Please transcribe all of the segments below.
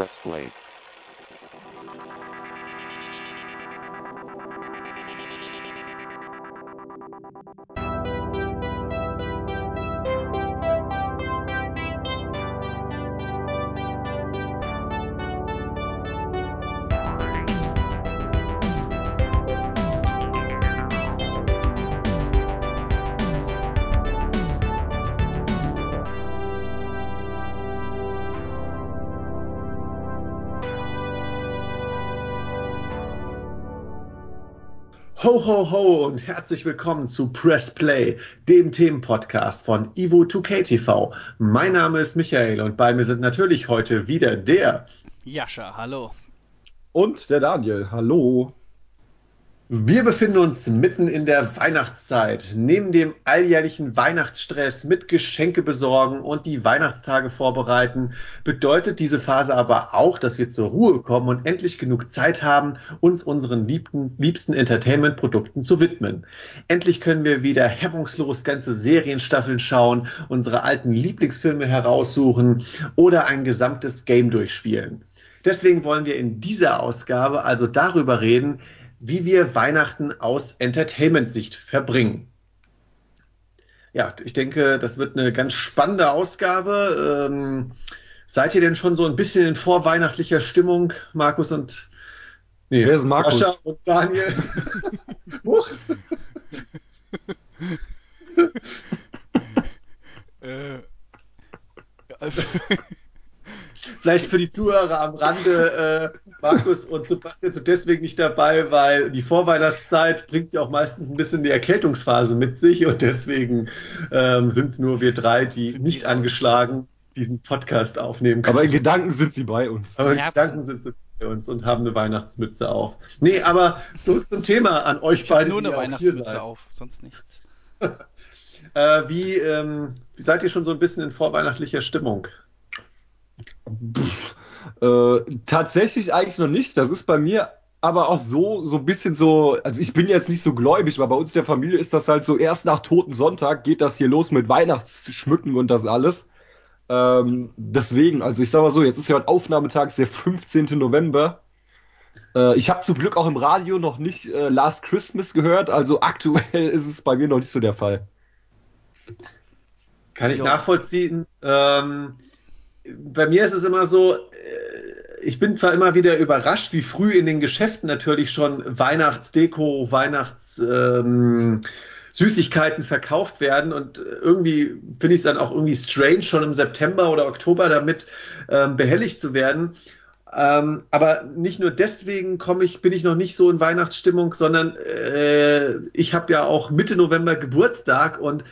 Press Ho, ho, ho und herzlich willkommen zu Press Play, dem Themenpodcast von Ivo 2K TV. Mein Name ist Michael und bei mir sind natürlich heute wieder der Jascha, hallo. Und der Daniel, hallo. Wir befinden uns mitten in der Weihnachtszeit. Neben dem alljährlichen Weihnachtsstress mit Geschenke besorgen und die Weihnachtstage vorbereiten, bedeutet diese Phase aber auch, dass wir zur Ruhe kommen und endlich genug Zeit haben, uns unseren liebten, liebsten Entertainment-Produkten zu widmen. Endlich können wir wieder hemmungslos ganze Serienstaffeln schauen, unsere alten Lieblingsfilme heraussuchen oder ein gesamtes Game durchspielen. Deswegen wollen wir in dieser Ausgabe also darüber reden, wie wir Weihnachten aus Entertainment-Sicht verbringen. Ja, ich denke, das wird eine ganz spannende Ausgabe. Ähm, seid ihr denn schon so ein bisschen in vorweihnachtlicher Stimmung, Markus und nee, Wer ist Markus? Sascha und Daniel? Huch. äh, Vielleicht für die Zuhörer am Rande, äh, Markus und Sebastian sind deswegen nicht dabei, weil die Vorweihnachtszeit bringt ja auch meistens ein bisschen die Erkältungsphase mit sich und deswegen ähm, sind es nur wir drei, die sind nicht die angeschlagen diesen Podcast aufnehmen können. Aber in Gedanken sind sie bei uns. Aber in Gedanken sind sie bei uns und haben eine Weihnachtsmütze auf. Nee, aber zurück zum Thema an euch ich beide. Nur eine Weihnachtsmütze auf, sonst nichts. äh, wie, ähm, wie seid ihr schon so ein bisschen in vorweihnachtlicher Stimmung? Äh, tatsächlich eigentlich noch nicht. Das ist bei mir aber auch so, so ein bisschen so, also ich bin jetzt nicht so gläubig, aber bei uns in der Familie ist das halt so, erst nach Toten Sonntag geht das hier los mit Weihnachtsschmücken und das alles. Ähm, deswegen, also ich sag mal so, jetzt ist ja heute Aufnahmetag, ist der 15. November. Äh, ich habe zum Glück auch im Radio noch nicht äh, Last Christmas gehört, also aktuell ist es bei mir noch nicht so der Fall. Kann ich ja. nachvollziehen. Ähm, bei mir ist es immer so, äh, ich bin zwar immer wieder überrascht, wie früh in den Geschäften natürlich schon Weihnachtsdeko, Weihnachts ähm, verkauft werden und irgendwie finde ich es dann auch irgendwie strange, schon im September oder Oktober damit ähm, behelligt zu werden. Ähm, aber nicht nur deswegen komme ich, bin ich noch nicht so in Weihnachtsstimmung, sondern äh, ich habe ja auch Mitte November Geburtstag und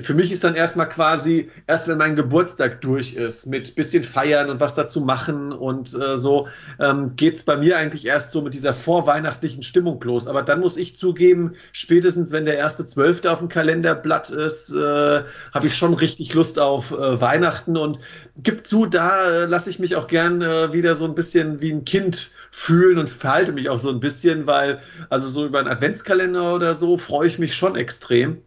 für mich ist dann erstmal quasi, erst wenn mein Geburtstag durch ist, mit bisschen feiern und was dazu machen und äh, so, ähm, geht es bei mir eigentlich erst so mit dieser vorweihnachtlichen Stimmung los. Aber dann muss ich zugeben, spätestens wenn der erste Zwölfte auf dem Kalenderblatt ist, äh, habe ich schon richtig Lust auf äh, Weihnachten und gibt zu, da äh, lasse ich mich auch gern äh, wieder so ein bisschen wie ein Kind fühlen und verhalte mich auch so ein bisschen, weil also so über einen Adventskalender oder so freue ich mich schon extrem.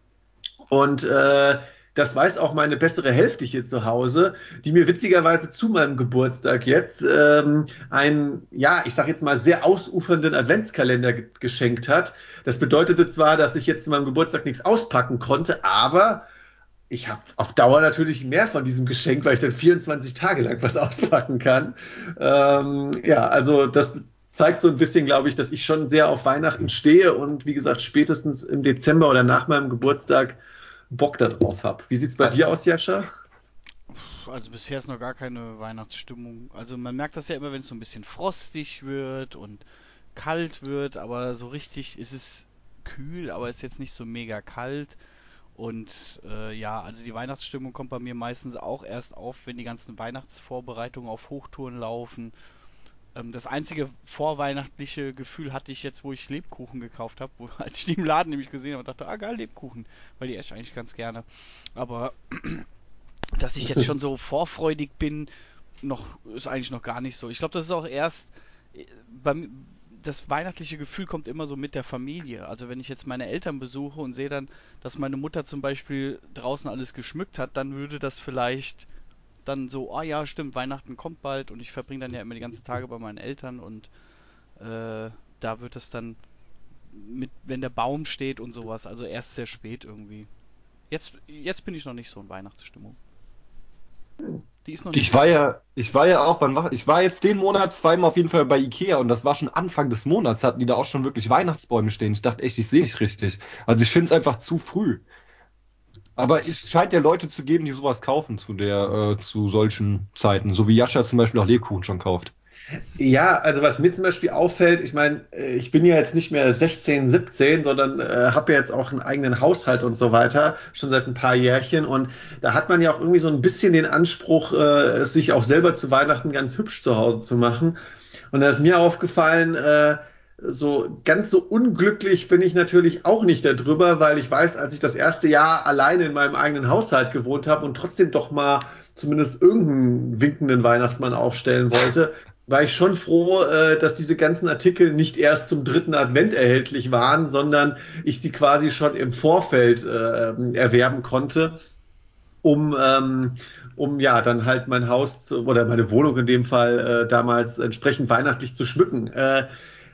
Und äh, das weiß auch meine bessere Hälfte hier zu Hause, die mir witzigerweise zu meinem Geburtstag jetzt ähm, einen, ja, ich sag jetzt mal, sehr ausufernden Adventskalender ge geschenkt hat. Das bedeutete zwar, dass ich jetzt zu meinem Geburtstag nichts auspacken konnte, aber ich habe auf Dauer natürlich mehr von diesem Geschenk, weil ich dann 24 Tage lang was auspacken kann. Ähm, ja, also das zeigt so ein bisschen, glaube ich, dass ich schon sehr auf Weihnachten stehe und wie gesagt, spätestens im Dezember oder nach meinem Geburtstag Bock darauf habe. Wie sieht es bei dir aus, Jascha? Also bisher ist noch gar keine Weihnachtsstimmung. Also man merkt das ja immer, wenn es so ein bisschen frostig wird und kalt wird, aber so richtig ist es kühl, aber ist jetzt nicht so mega kalt. Und äh, ja, also die Weihnachtsstimmung kommt bei mir meistens auch erst auf, wenn die ganzen Weihnachtsvorbereitungen auf Hochtouren laufen das einzige vorweihnachtliche Gefühl hatte ich jetzt, wo ich Lebkuchen gekauft habe, als ich die im Laden nämlich gesehen habe dachte, ah geil, Lebkuchen, weil die esse ich eigentlich ganz gerne. Aber dass ich jetzt schon so vorfreudig bin, noch ist eigentlich noch gar nicht so. Ich glaube, das ist auch erst äh, beim das weihnachtliche Gefühl kommt immer so mit der Familie. Also wenn ich jetzt meine Eltern besuche und sehe dann, dass meine Mutter zum Beispiel draußen alles geschmückt hat, dann würde das vielleicht dann so, oh ja, stimmt, Weihnachten kommt bald und ich verbringe dann ja immer die ganzen Tage bei meinen Eltern und äh, da wird es dann mit, wenn der Baum steht und sowas, also erst sehr spät irgendwie. Jetzt, jetzt bin ich noch nicht so in Weihnachtsstimmung. Die ist noch nicht ich war ja, ich war ja auch, wann ich war jetzt den Monat zweimal auf jeden Fall bei Ikea und das war schon Anfang des Monats, hatten die da auch schon wirklich Weihnachtsbäume stehen. Ich dachte echt, ich sehe nicht richtig. Also ich finde es einfach zu früh. Aber es scheint ja Leute zu geben, die sowas kaufen zu der, äh, zu solchen Zeiten. So wie Jascha zum Beispiel auch Lebkuchen schon kauft. Ja, also was mir zum Beispiel auffällt, ich meine, äh, ich bin ja jetzt nicht mehr 16, 17, sondern äh, habe ja jetzt auch einen eigenen Haushalt und so weiter, schon seit ein paar Jährchen. Und da hat man ja auch irgendwie so ein bisschen den Anspruch, äh, sich auch selber zu Weihnachten ganz hübsch zu Hause zu machen. Und da ist mir aufgefallen, äh, so ganz so unglücklich bin ich natürlich auch nicht darüber, weil ich weiß, als ich das erste Jahr alleine in meinem eigenen Haushalt gewohnt habe und trotzdem doch mal zumindest irgendeinen winkenden Weihnachtsmann aufstellen wollte, war ich schon froh, äh, dass diese ganzen Artikel nicht erst zum dritten Advent erhältlich waren, sondern ich sie quasi schon im Vorfeld äh, erwerben konnte, um, ähm, um ja dann halt mein Haus oder meine Wohnung in dem Fall äh, damals entsprechend weihnachtlich zu schmücken.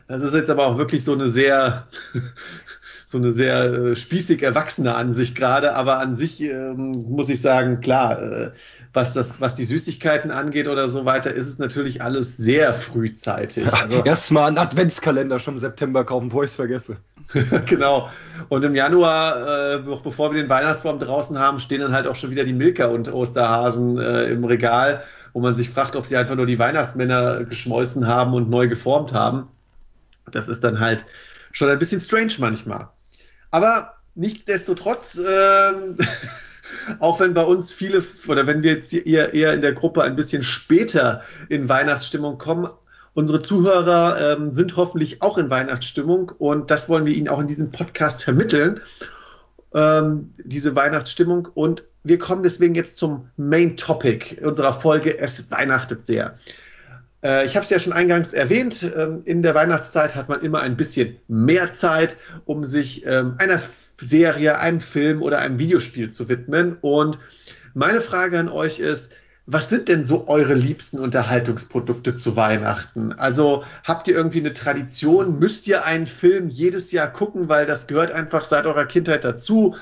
Das ist jetzt aber auch wirklich so eine sehr so eine sehr äh, spießig erwachsene Ansicht gerade, aber an sich ähm, muss ich sagen, klar, äh, was das, was die Süßigkeiten angeht oder so weiter, ist es natürlich alles sehr frühzeitig. Also, Erstmal einen Adventskalender schon im September kaufen, bevor ich es vergesse. genau. Und im Januar, äh, noch bevor wir den Weihnachtsbaum draußen haben, stehen dann halt auch schon wieder die Milka und Osterhasen äh, im Regal, wo man sich fragt, ob sie einfach nur die Weihnachtsmänner geschmolzen haben und neu geformt haben. Das ist dann halt schon ein bisschen strange manchmal. Aber nichtsdestotrotz, äh, auch wenn bei uns viele oder wenn wir jetzt eher, eher in der Gruppe ein bisschen später in Weihnachtsstimmung kommen, unsere Zuhörer ähm, sind hoffentlich auch in Weihnachtsstimmung und das wollen wir Ihnen auch in diesem Podcast vermitteln, ähm, diese Weihnachtsstimmung. Und wir kommen deswegen jetzt zum Main Topic unserer Folge. Es weihnachtet sehr. Äh, ich habe es ja schon eingangs erwähnt, ähm, in der Weihnachtszeit hat man immer ein bisschen mehr Zeit, um sich ähm, einer Serie, einem Film oder einem Videospiel zu widmen. Und meine Frage an euch ist, was sind denn so eure liebsten Unterhaltungsprodukte zu Weihnachten? Also habt ihr irgendwie eine Tradition? Müsst ihr einen Film jedes Jahr gucken, weil das gehört einfach seit eurer Kindheit dazu?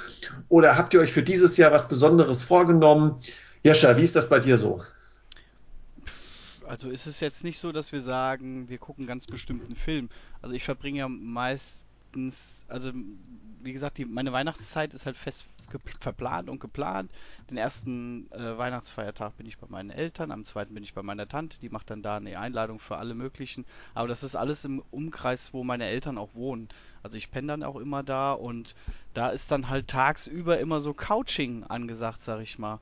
Oder habt ihr euch für dieses Jahr was Besonderes vorgenommen? Jascha, wie ist das bei dir so? Also ist es jetzt nicht so, dass wir sagen, wir gucken ganz bestimmten Film. Also ich verbringe ja meistens, also wie gesagt, die, meine Weihnachtszeit ist halt fest verplant und geplant. Den ersten äh, Weihnachtsfeiertag bin ich bei meinen Eltern, am zweiten bin ich bei meiner Tante, die macht dann da eine Einladung für alle möglichen. Aber das ist alles im Umkreis, wo meine Eltern auch wohnen. Also ich penne dann auch immer da und da ist dann halt tagsüber immer so Couching angesagt, sag ich mal.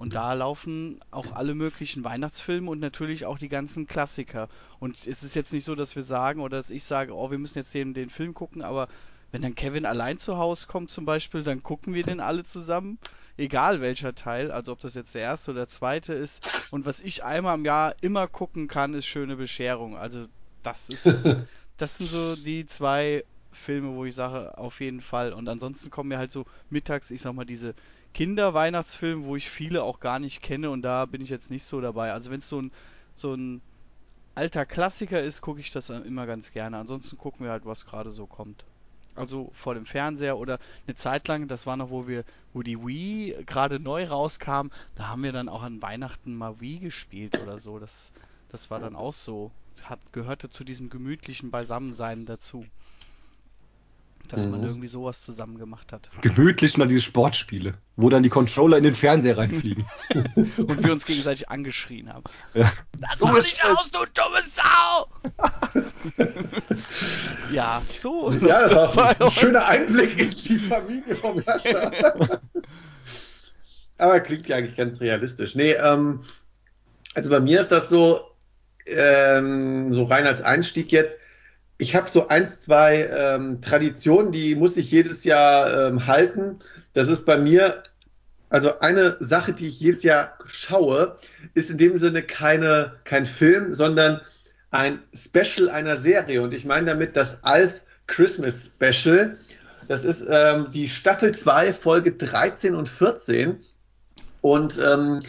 Und da laufen auch alle möglichen Weihnachtsfilme und natürlich auch die ganzen Klassiker. Und es ist jetzt nicht so, dass wir sagen oder dass ich sage, oh, wir müssen jetzt den, den Film gucken, aber wenn dann Kevin allein zu Hause kommt zum Beispiel, dann gucken wir den alle zusammen. Egal welcher Teil, also ob das jetzt der erste oder der zweite ist. Und was ich einmal im Jahr immer gucken kann, ist Schöne Bescherung. Also das ist, das sind so die zwei Filme, wo ich sage, auf jeden Fall. Und ansonsten kommen mir halt so mittags, ich sag mal, diese Kinder-Weihnachtsfilme, wo ich viele auch gar nicht kenne und da bin ich jetzt nicht so dabei. Also wenn es so ein, so ein alter Klassiker ist, gucke ich das immer ganz gerne. Ansonsten gucken wir halt, was gerade so kommt also vor dem Fernseher oder eine Zeit lang, das war noch, wo wir, wo die Wii gerade neu rauskam, da haben wir dann auch an Weihnachten mal Wii gespielt oder so. Das, das war dann auch so. Hat, gehörte zu diesem gemütlichen Beisammensein dazu. Dass mhm. man irgendwie sowas zusammen gemacht hat. Gemütlich mal diese Sportspiele, wo dann die Controller in den Fernseher reinfliegen. Und wir uns gegenseitig angeschrien haben. Ja. Das mach nicht aus, du dumme Sau! ja, so. Ja, das war ein schöner Einblick in die Familie vom Herrscher. Aber klingt ja eigentlich ganz realistisch. Nee, ähm, also bei mir ist das so, ähm, so rein als Einstieg jetzt, ich habe so eins, zwei ähm, Traditionen, die muss ich jedes Jahr ähm, halten. Das ist bei mir, also eine Sache, die ich jedes Jahr schaue, ist in dem Sinne keine, kein Film, sondern ein Special einer Serie. Und ich meine damit das Alf Christmas Special. Das ist ähm, die Staffel 2, Folge 13 und 14. Und ähm,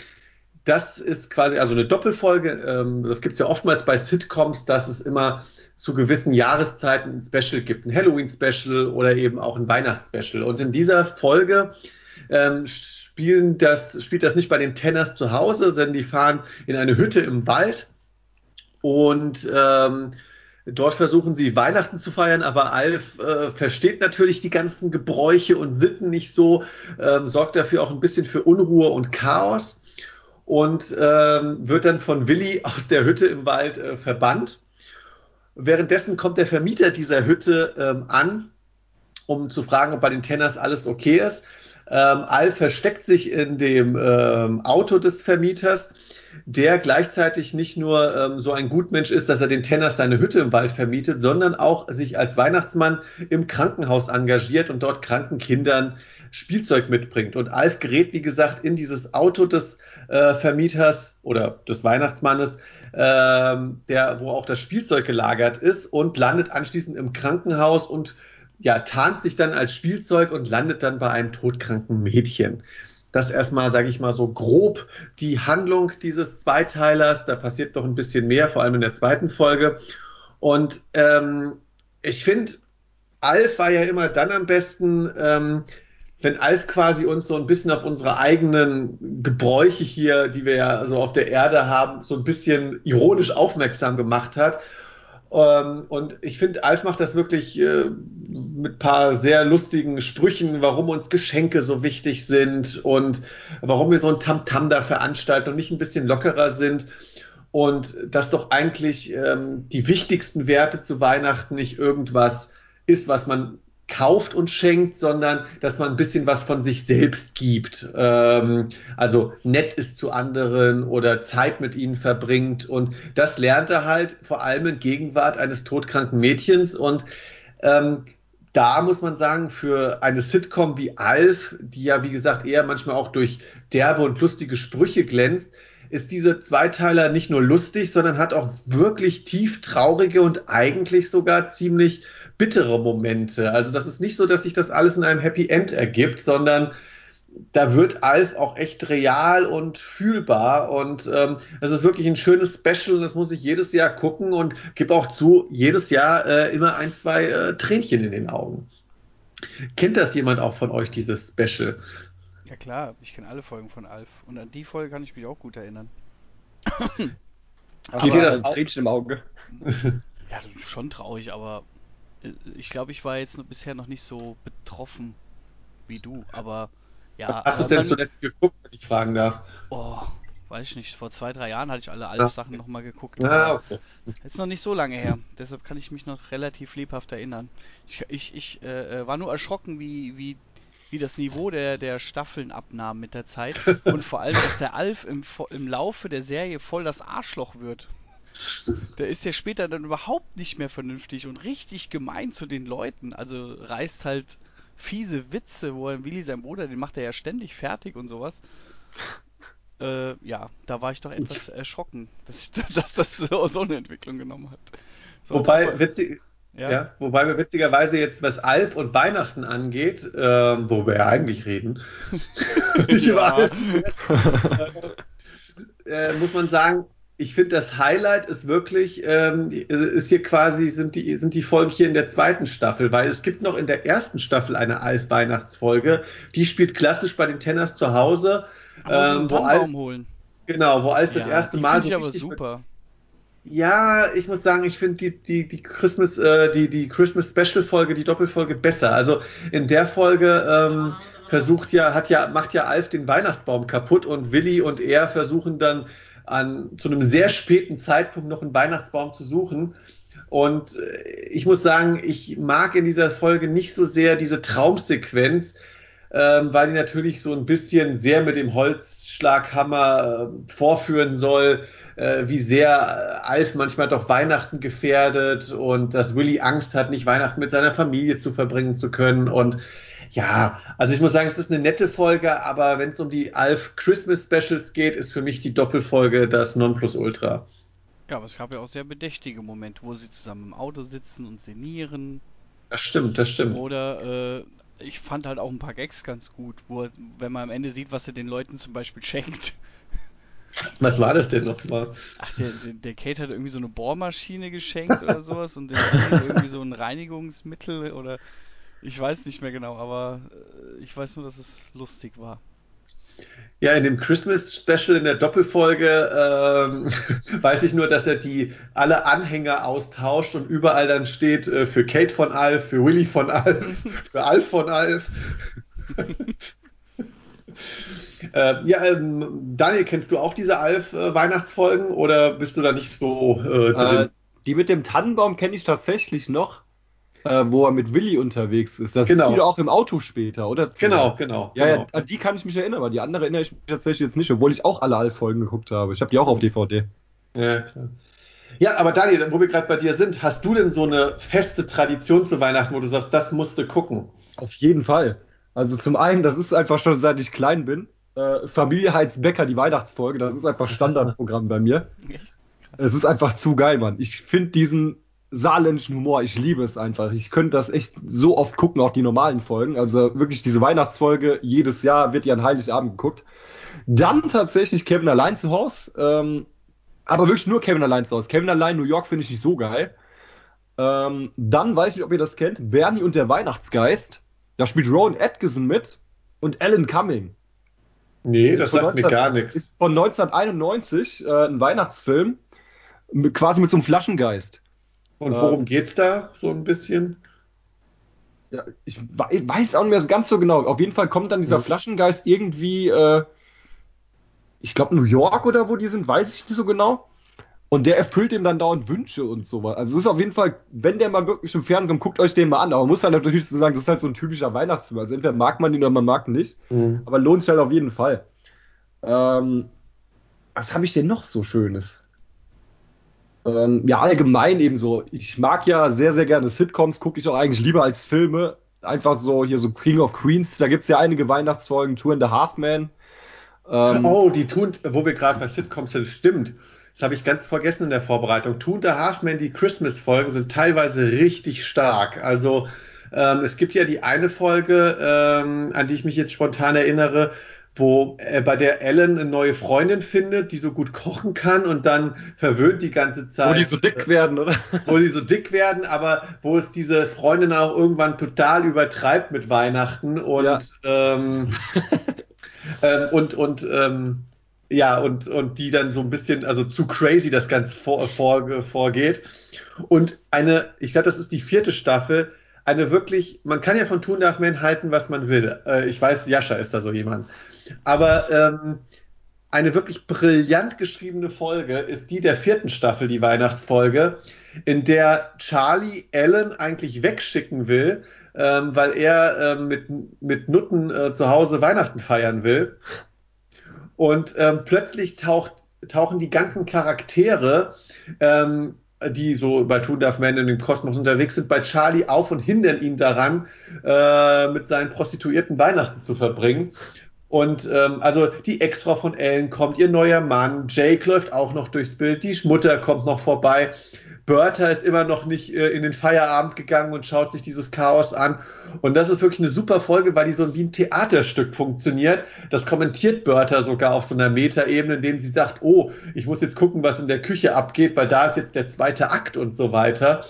das ist quasi also eine Doppelfolge. Ähm, das gibt es ja oftmals bei Sitcoms, dass es immer zu gewissen Jahreszeiten ein Special gibt, ein Halloween-Special oder eben auch ein Weihnachts-Special. Und in dieser Folge ähm, spielen das, spielt das nicht bei den Tenners zu Hause, sondern die fahren in eine Hütte im Wald und ähm, Dort versuchen sie Weihnachten zu feiern, aber Alf äh, versteht natürlich die ganzen Gebräuche und Sitten nicht so, ähm, sorgt dafür auch ein bisschen für Unruhe und Chaos und ähm, wird dann von Willi aus der Hütte im Wald äh, verbannt. Währenddessen kommt der Vermieter dieser Hütte ähm, an, um zu fragen, ob bei den Tenners alles okay ist. Ähm, Al versteckt sich in dem ähm, Auto des Vermieters, der gleichzeitig nicht nur ähm, so ein Gutmensch ist, dass er den Tenners seine Hütte im Wald vermietet, sondern auch sich als Weihnachtsmann im Krankenhaus engagiert und dort kranken Kindern Spielzeug mitbringt. Und Alf gerät, wie gesagt, in dieses Auto des äh, Vermieters oder des Weihnachtsmannes, ähm, der, wo auch das Spielzeug gelagert ist und landet anschließend im Krankenhaus und ja, tarnt sich dann als Spielzeug und landet dann bei einem todkranken Mädchen. Das erstmal, sage ich mal, so grob die Handlung dieses Zweiteilers. Da passiert noch ein bisschen mehr, vor allem in der zweiten Folge. Und ähm, ich finde, Alf war ja immer dann am besten, ähm, wenn Alf quasi uns so ein bisschen auf unsere eigenen Gebräuche hier, die wir ja so auf der Erde haben, so ein bisschen ironisch aufmerksam gemacht hat ähm, und ich finde, Alf macht das wirklich äh, mit paar sehr lustigen Sprüchen, warum uns Geschenke so wichtig sind und warum wir so ein Tamtam -Tam da veranstalten und nicht ein bisschen lockerer sind. Und dass doch eigentlich ähm, die wichtigsten Werte zu Weihnachten nicht irgendwas ist, was man kauft und schenkt, sondern dass man ein bisschen was von sich selbst gibt. Ähm, also nett ist zu anderen oder Zeit mit ihnen verbringt. Und das lernt er halt vor allem in Gegenwart eines todkranken Mädchens. Und ähm, da muss man sagen, für eine Sitcom wie Alf, die ja wie gesagt eher manchmal auch durch derbe und lustige Sprüche glänzt, ist diese Zweiteiler nicht nur lustig, sondern hat auch wirklich tief traurige und eigentlich sogar ziemlich bittere Momente. Also das ist nicht so, dass sich das alles in einem Happy End ergibt, sondern da wird Alf auch echt real und fühlbar und ähm, es ist wirklich ein schönes Special und das muss ich jedes Jahr gucken und gebe auch zu, jedes Jahr äh, immer ein, zwei äh, Tränchen in den Augen. Kennt das jemand auch von euch, dieses Special? Ja klar, ich kenne alle Folgen von Alf und an die Folge kann ich mich auch gut erinnern. Geht dir das Tränchen im Auge? Ja, schon traurig, aber ich glaube, ich war jetzt bisher noch nicht so betroffen wie du, aber ja. Hast du es denn zuletzt geguckt, wenn ich fragen darf? Oh, weiß ich nicht. Vor zwei, drei Jahren hatte ich alle Alf-Sachen nochmal geguckt. Ah, okay. Ist noch nicht so lange her, deshalb kann ich mich noch relativ lebhaft erinnern. Ich, ich, ich äh, äh war nur erschrocken, wie, wie, wie das Niveau der, der Staffeln abnahm mit der Zeit und vor allem, dass der Alf im, im Laufe der Serie voll das Arschloch wird. Der ist ja später dann überhaupt nicht mehr vernünftig und richtig gemein zu den Leuten. Also reißt halt fiese Witze, wo er Willi, sein Bruder, den macht er ja ständig fertig und sowas. Äh, ja, da war ich doch etwas erschrocken, dass, dass das so, so, eine Entwicklung genommen hat. So, wobei, witzig, ja. ja. wobei wir witzigerweise jetzt, was Alp und Weihnachten angeht, äh, wo wir ja eigentlich reden, nicht über Alp, äh, muss man sagen, ich finde, das Highlight ist wirklich, ähm, ist hier quasi, sind die, sind die Folgen hier in der zweiten Staffel, weil es gibt noch in der ersten Staffel eine Alf-Weihnachtsfolge, die spielt klassisch bei den Tenners zu Hause. Ähm, wo Alf, holen. Genau, wo Alf ja, das erste Mal so ich aber super. Ja, ich muss sagen, ich finde die, die, die Christmas, äh, die, die Christmas Special Folge, die Doppelfolge besser. Also in der Folge ähm, versucht ja, hat ja, macht ja Alf den Weihnachtsbaum kaputt und Willi und er versuchen dann an, zu einem sehr späten Zeitpunkt noch einen Weihnachtsbaum zu suchen. Und äh, ich muss sagen, ich mag in dieser Folge nicht so sehr diese Traumsequenz, ähm, weil die natürlich so ein bisschen sehr mit dem Holzschlaghammer äh, vorführen soll, äh, wie sehr äh, Alf manchmal doch Weihnachten gefährdet und dass Willy Angst hat, nicht Weihnachten mit seiner Familie zu verbringen zu können. Und ja, also ich muss sagen, es ist eine nette Folge, aber wenn es um die Alf Christmas Specials geht, ist für mich die Doppelfolge das Nonplusultra. Ja, aber es gab ja auch sehr bedächtige Momente, wo sie zusammen im Auto sitzen und sinnieren. Das stimmt, das stimmt. Oder äh, ich fand halt auch ein paar Gags ganz gut, wo wenn man am Ende sieht, was er den Leuten zum Beispiel schenkt. Was war das denn nochmal? Ach, der, der, der Kate hat irgendwie so eine Bohrmaschine geschenkt oder sowas und der irgendwie so ein Reinigungsmittel oder ich weiß nicht mehr genau, aber äh, ich weiß nur, dass es lustig war. Ja, in dem Christmas Special in der Doppelfolge ähm, weiß ich nur, dass er die alle Anhänger austauscht und überall dann steht äh, für Kate von Alf, für Willy von Alf, für Alf von Alf. äh, ja, ähm, Daniel, kennst du auch diese Alf-Weihnachtsfolgen oder bist du da nicht so äh, drin? Äh, die mit dem Tannenbaum kenne ich tatsächlich noch, äh, wo er mit Willi unterwegs ist. Das Genau. sieht er auch im Auto später, oder? Genau, genau. Ja, genau. ja, an die kann ich mich erinnern, aber die andere erinnere ich mich tatsächlich jetzt nicht, obwohl ich auch alle Alf-Folgen geguckt habe. Ich habe die auch auf DVD. Ja, klar. Ja, aber Daniel, wo wir gerade bei dir sind, hast du denn so eine feste Tradition zu Weihnachten, wo du sagst, das musst du gucken? Auf jeden Fall. Also zum einen, das ist einfach schon seit ich klein bin. Äh, Familie Heiz Becker, die Weihnachtsfolge, das ist einfach Standardprogramm bei mir. Es ist einfach zu geil, Mann. Ich finde diesen saarländischen Humor, ich liebe es einfach. Ich könnte das echt so oft gucken, auch die normalen Folgen. Also wirklich diese Weihnachtsfolge, jedes Jahr wird ja an Heiligabend geguckt. Dann tatsächlich Kevin allein zu Hause. Ähm, aber wirklich nur Kevin allein zu Hause. Kevin allein New York finde ich nicht so geil. Ähm, dann weiß ich nicht, ob ihr das kennt. Bernie und der Weihnachtsgeist. Da spielt Rowan Atkinson mit und Alan Cumming. Nee, das sagt mir 19 gar nichts. Ist von 1991 äh, ein Weihnachtsfilm, quasi mit so einem Flaschengeist. Und äh, worum geht's da so ein bisschen? Ja, ich wei- weiß auch nicht mehr so ganz so genau. Auf jeden Fall kommt dann dieser Mhm. Flaschengeist irgendwie, äh, ich glaube New York oder wo die sind, weiß ich nicht so genau. Und der erfüllt ihm dann dauernd Wünsche und sowas. Also es ist auf jeden Fall, wenn der mal wirklich im Fernsehen kommt, guckt euch den mal an. Aber man muss halt natürlich so sagen, das ist halt so ein typischer Weihnachtsfilm. Also entweder mag man ihn oder man mag ihn nicht. Mhm. Aber lohnt sich halt auf jeden Fall. Ähm, was habe ich denn noch so Schönes? Ähm, ja, allgemein eben so. Ich mag ja sehr, sehr gerne Sitcoms, gucke ich auch eigentlich lieber als Filme. Einfach so hier so King of Queens, da gibt's ja einige Weihnachtsfolgen, Tour and a Half Man. Ähm, Oh, die tun, wo wir gerade bei Sitcoms sind, stimmt. Das habe ich ganz vergessen in der Vorbereitung. Two and a Half Men, die Christmas-Folgen sind teilweise richtig stark. Also ähm, es gibt ja die eine Folge, ähm, an die ich mich jetzt spontan erinnere, wo äh, bei der Ellen eine neue Freundin findet, die so gut kochen kann und dann verwöhnt die ganze Zeit. wo die so dick werden, oder? wo die so dick werden, aber wo es diese Freundin auch irgendwann total übertreibt mit Weihnachten und Ja. ähm, ähm, und und ähm, ja und und die dann so ein bisschen also zu crazy das Ganze vor, vor, vorgeht und eine ich glaube das ist die vierte Staffel eine wirklich man kann ja von Toon Dark Man halten was man will äh, ich weiß Jascha ist da so jemand aber ähm, eine wirklich brillant geschriebene Folge ist die der vierten Staffel, die Weihnachtsfolge, in der Charlie Ellen eigentlich wegschicken will, ähm, weil er ähm, mit, mit Nutten äh, zu Hause Weihnachten feiern will. Und ähm, plötzlich taucht, tauchen die ganzen Charaktere, ähm, die so bei Two Darf Man in dem Kosmos unterwegs sind, bei Charlie auf und hindern ihn daran, äh, mit seinen Prostituierten Weihnachten zu verbringen. Und ähm, also die Ex-Frau von Ellen kommt, ihr neuer Mann, Jake läuft auch noch durchs Bild, die Mutter kommt noch vorbei, Bertha ist immer noch nicht äh, in den Feierabend gegangen und schaut sich dieses Chaos an. Und das ist wirklich eine super Folge, weil die so wie ein Theaterstück funktioniert. Das kommentiert Bertha sogar auf so einer Metaebene, indem sie sagt, oh, ich muss jetzt gucken, was in der Küche abgeht, weil da ist jetzt der zweite Akt und so weiter.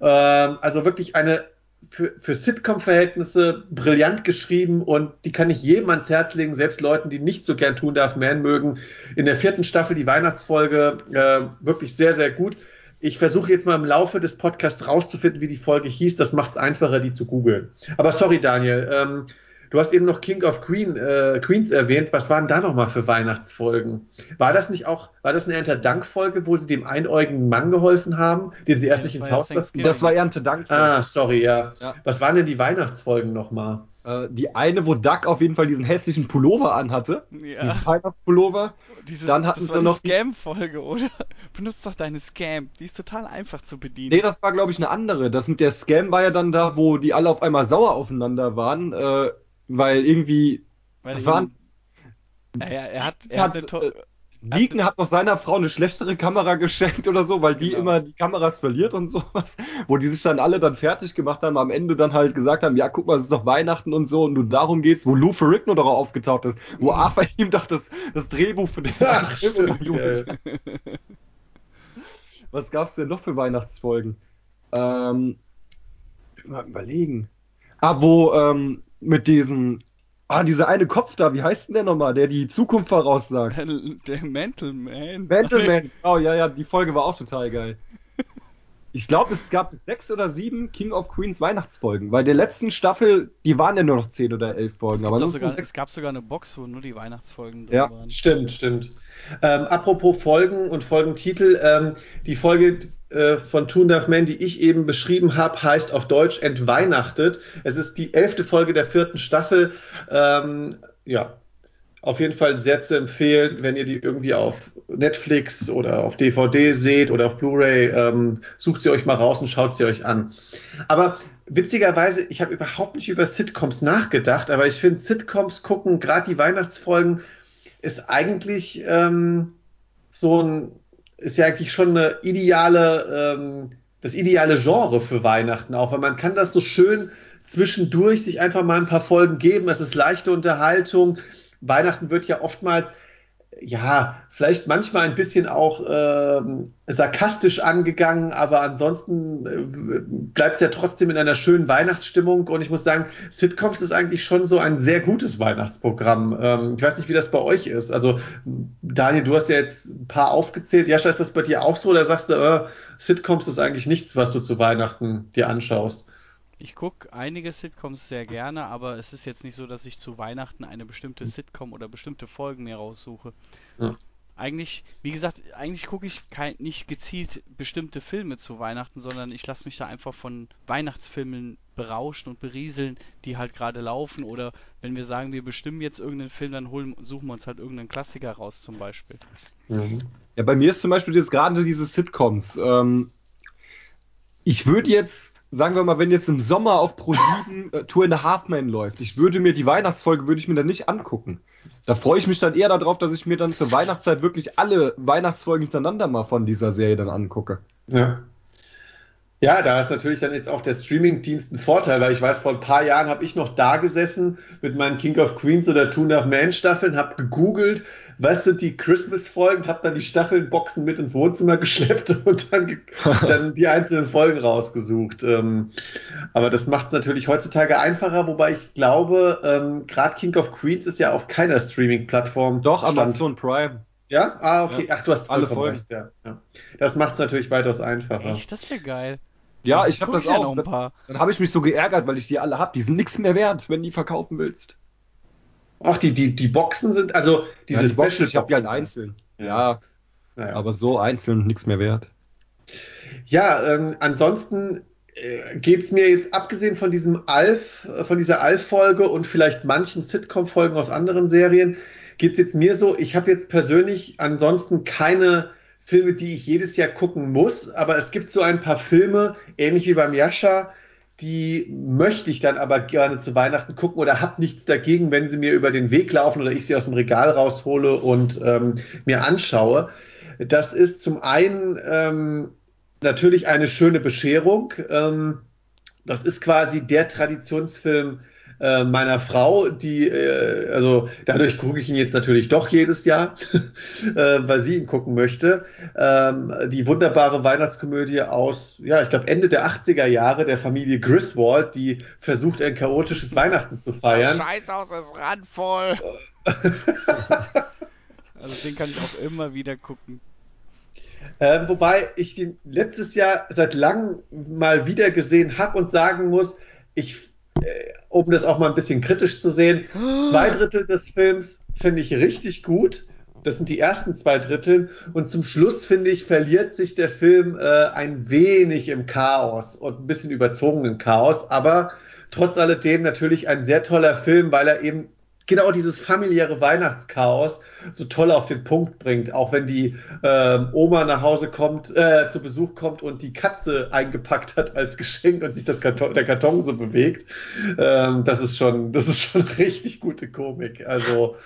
Ähm, also wirklich eine für, für Sitcom-Verhältnisse brillant geschrieben und die kann ich jedem ans Herz legen, selbst Leuten, die nicht so gern tun darf, Man mögen. In der vierten Staffel die Weihnachtsfolge äh, wirklich sehr, sehr gut. Ich versuche jetzt mal im Laufe des Podcasts rauszufinden, wie die Folge hieß. Das macht es einfacher, die zu googeln. Aber sorry, Daniel. Ähm, du hast eben noch King of Queen, äh, Queens erwähnt. Was waren da nochmal für Weihnachtsfolgen? War das nicht auch, war das eine Erntedank-Folge, wo sie dem einäugigen Mann geholfen haben, den sie erst nicht ins Haus lassen. Das war Erntedank. Ah, sorry, ja. Ja. Was waren denn die Weihnachtsfolgen nochmal? Äh, die eine, wo Duck auf jeden Fall diesen hässlichen Pullover anhatte. Ja. Diesen Weihnachtspullover. Dieses, Dann hatten das wir noch die die- Scam-Folge, oder? Benutzt doch deine Scam. Die ist total einfach zu bedienen. Nee, das war, glaube ich, eine andere. Das mit der Scam war ja dann da, wo die alle auf einmal sauer aufeinander waren, äh, weil irgendwie Weil waren, Naja, er hat, er hat, hat äh, Deacon hat noch seiner Frau eine schlechtere Kamera geschenkt oder so, weil die Genau. immer die Kameras verliert und sowas. Wo die sich dann alle dann fertig gemacht haben, am Ende dann halt gesagt haben, ja, guck mal, es ist doch Weihnachten und so und nur darum geht's, wo Lou Ferrigno doch auch aufgetaucht ist, wo Arthur ihm doch das, das Drehbuch für den Ach, stimmt, ja. Was gab's denn noch für Weihnachtsfolgen? Ähm, mal überlegen. Ah, wo ähm, mit diesen, ah, dieser eine Kopf da, wie heißt denn der nochmal, der die Zukunft voraussagt? Der, der Mental Man. Gentleman. Oh ja, ja, die Folge war auch total geil. Ich glaube, es gab sechs oder sieben King of Queens Weihnachtsfolgen, weil der letzten Staffel, die waren ja nur noch zehn oder elf Es, Folgen. sonst sogar, sechs, es gab sogar eine Box, wo nur die Weihnachtsfolgen drin Ja. waren. Stimmt, stimmt. Ähm, apropos Folgen und Folgentitel, ähm, die Folge äh, von a Half Men, die ich eben beschrieben habe, heißt auf Deutsch Entweihnachtet. Es ist die elfte Folge der vierten Staffel. Ähm, ja, auf jeden Fall sehr zu empfehlen, wenn ihr die irgendwie auf Netflix oder auf DVD seht oder auf Blu-ray, ähm, sucht sie euch mal raus und schaut sie euch an. Aber witzigerweise, ich habe überhaupt nicht über Sitcoms nachgedacht, aber ich finde Sitcoms gucken, gerade die Weihnachtsfolgen, ist eigentlich ähm, so ein, ist ja eigentlich schon eine ideale, ähm, das ideale Genre für Weihnachten auch, weil man kann das so schön zwischendurch sich einfach mal ein paar Folgen geben. Es ist leichte Unterhaltung. Weihnachten wird ja oftmals ja, vielleicht manchmal ein bisschen auch ähm, sarkastisch angegangen, aber ansonsten äh, bleibt es ja trotzdem in einer schönen Weihnachtsstimmung. Und ich muss sagen, Sitcoms ist eigentlich schon so ein sehr gutes Weihnachtsprogramm. Ähm, ich weiß nicht, wie das bei euch ist. Also, Daniel, du hast ja jetzt ein paar aufgezählt. Jascha, ist das bei dir auch so? Oder sagst du, äh, Sitcoms ist eigentlich nichts, was du zu Weihnachten dir anschaust? Ich gucke einige Sitcoms sehr gerne, aber es ist jetzt nicht so, dass ich zu Weihnachten eine bestimmte Sitcom oder bestimmte Folgen mir raussuche. Ja. Eigentlich, wie gesagt, eigentlich gucke ich kein, nicht gezielt bestimmte Filme zu Weihnachten, sondern ich lasse mich da einfach von Weihnachtsfilmen berauschen und berieseln, die halt gerade laufen. Oder wenn wir sagen, wir bestimmen jetzt irgendeinen Film, dann holen, suchen wir uns halt irgendeinen Klassiker raus zum Beispiel. Mhm. Ja, bei mir ist zum Beispiel jetzt gerade diese Sitcoms. Ähm, ich würde jetzt, sagen wir mal, wenn jetzt im Sommer auf Pro7 äh, Tour in the Half Man läuft, ich würde mir die Weihnachtsfolge würde ich mir dann nicht angucken. Da freue ich mich dann eher darauf, dass ich mir dann zur Weihnachtszeit wirklich alle Weihnachtsfolgen hintereinander mal von dieser Serie dann angucke. Ja. Ja, da ist natürlich dann jetzt auch der Streaming-Dienst ein Vorteil, weil ich weiß, vor ein paar Jahren habe ich noch da gesessen mit meinen King of Queens oder Two and a Half Man Staffeln, habe gegoogelt, was sind die Christmas-Folgen, habe dann die Staffelnboxen mit ins Wohnzimmer geschleppt und dann, dann die einzelnen Folgen rausgesucht. Ähm, aber das macht es natürlich heutzutage einfacher, wobei ich glaube, ähm, gerade King of Queens ist ja auf keiner Streaming-Plattform. Doch, Stand. Amazon Prime. Ja? Ah, okay. Ach, du hast Alle Folgen. recht, ja. ja. Das macht es natürlich weitaus einfacher. Echt, das wäre geil. Ja, ich habe das ja auch. noch ein paar. Dann habe ich mich so geärgert, weil ich die alle habe. Die sind nichts mehr wert, wenn du die verkaufen willst. Ach, die, die, die Boxen sind, also diese ja, die Boxen, Special ich habe die halt einzeln. Ja. Ja, Naja. aber so einzeln nichts mehr wert. Ja, ähm, ansonsten äh, geht's mir jetzt abgesehen von diesem Alf, von dieser Alf-Folge und vielleicht manchen Sitcom-Folgen aus anderen Serien, geht's jetzt mir so, ich habe jetzt persönlich ansonsten keine Filme, die ich jedes Jahr gucken muss, aber es gibt so ein paar Filme, ähnlich wie beim Yasha, die möchte ich dann aber gerne zu Weihnachten gucken oder hab nichts dagegen, wenn sie mir über den Weg laufen oder ich sie aus dem Regal raushole und ähm, mir anschaue. Das ist zum einen ähm, natürlich eine schöne Bescherung. Ähm, das ist quasi der Traditionsfilm äh, meiner Frau, die, äh, also dadurch gucke ich ihn jetzt natürlich doch jedes Jahr, äh, weil sie ihn gucken möchte. Ähm, die wunderbare Weihnachtskomödie aus, ja, ich glaube Ende der 80er Jahre der Familie Griswold, die versucht, ein chaotisches Weihnachten zu feiern. Scheißhaus ist randvoll. also den kann ich auch immer wieder gucken. Ähm, wobei ich den letztes Jahr seit langem mal wieder gesehen habe und sagen muss, ich, um das auch mal ein bisschen kritisch zu sehen, zwei Drittel des Films finde ich richtig gut. Das sind die ersten zwei Drittel. Und zum Schluss, finde ich, verliert sich der Film äh, ein wenig im Chaos und ein bisschen überzogenen Chaos. Aber trotz alledem natürlich ein sehr toller Film, weil er eben genau dieses familiäre Weihnachtschaos so toll auf den Punkt bringt. Auch wenn die ähm, Oma nach Hause kommt, äh, zu Besuch kommt und die Katze eingepackt hat als Geschenk und sich das Karton, der Karton so bewegt. Ähm, das ist schon, das ist schon richtig gute Komik. Also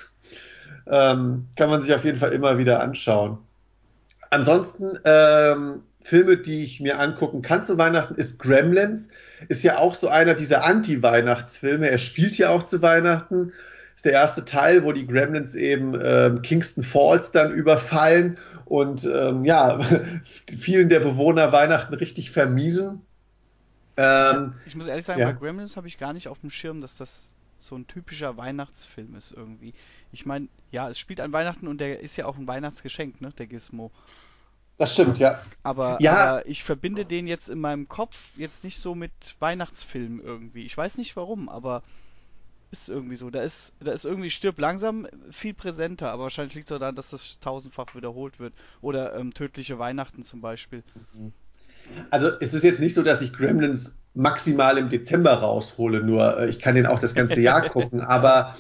Ähm, kann man sich auf jeden Fall immer wieder anschauen. Ansonsten ähm, Filme, die ich mir angucken kann zu Weihnachten, ist Gremlins. Ist ja auch so einer dieser Anti-Weihnachtsfilme. Er spielt ja auch zu Weihnachten. Ist der erste Teil, wo die Gremlins eben ähm, Kingston Falls dann überfallen und ähm, ja, vielen der Bewohner Weihnachten richtig vermiesen. Ähm, ich muss ehrlich sagen, ja. bei Gremlins habe ich gar nicht auf dem Schirm, dass das so ein typischer Weihnachtsfilm ist irgendwie. Ich meine, ja, es spielt an Weihnachten und der ist ja auch ein Weihnachtsgeschenk, ne, der Gizmo. Das stimmt, ja. Aber, ja. aber ich verbinde den jetzt in meinem Kopf jetzt nicht so mit Weihnachtsfilmen irgendwie. Ich weiß nicht warum, aber ist irgendwie so. Da ist, da ist irgendwie stirb langsam viel präsenter, aber wahrscheinlich liegt es auch daran, dass das tausendfach wiederholt wird. Oder ähm, tödliche Weihnachten zum Beispiel. Also es ist jetzt nicht so, dass ich Gremlins maximal im Dezember raushole, nur äh, ich kann den auch das ganze Jahr gucken, aber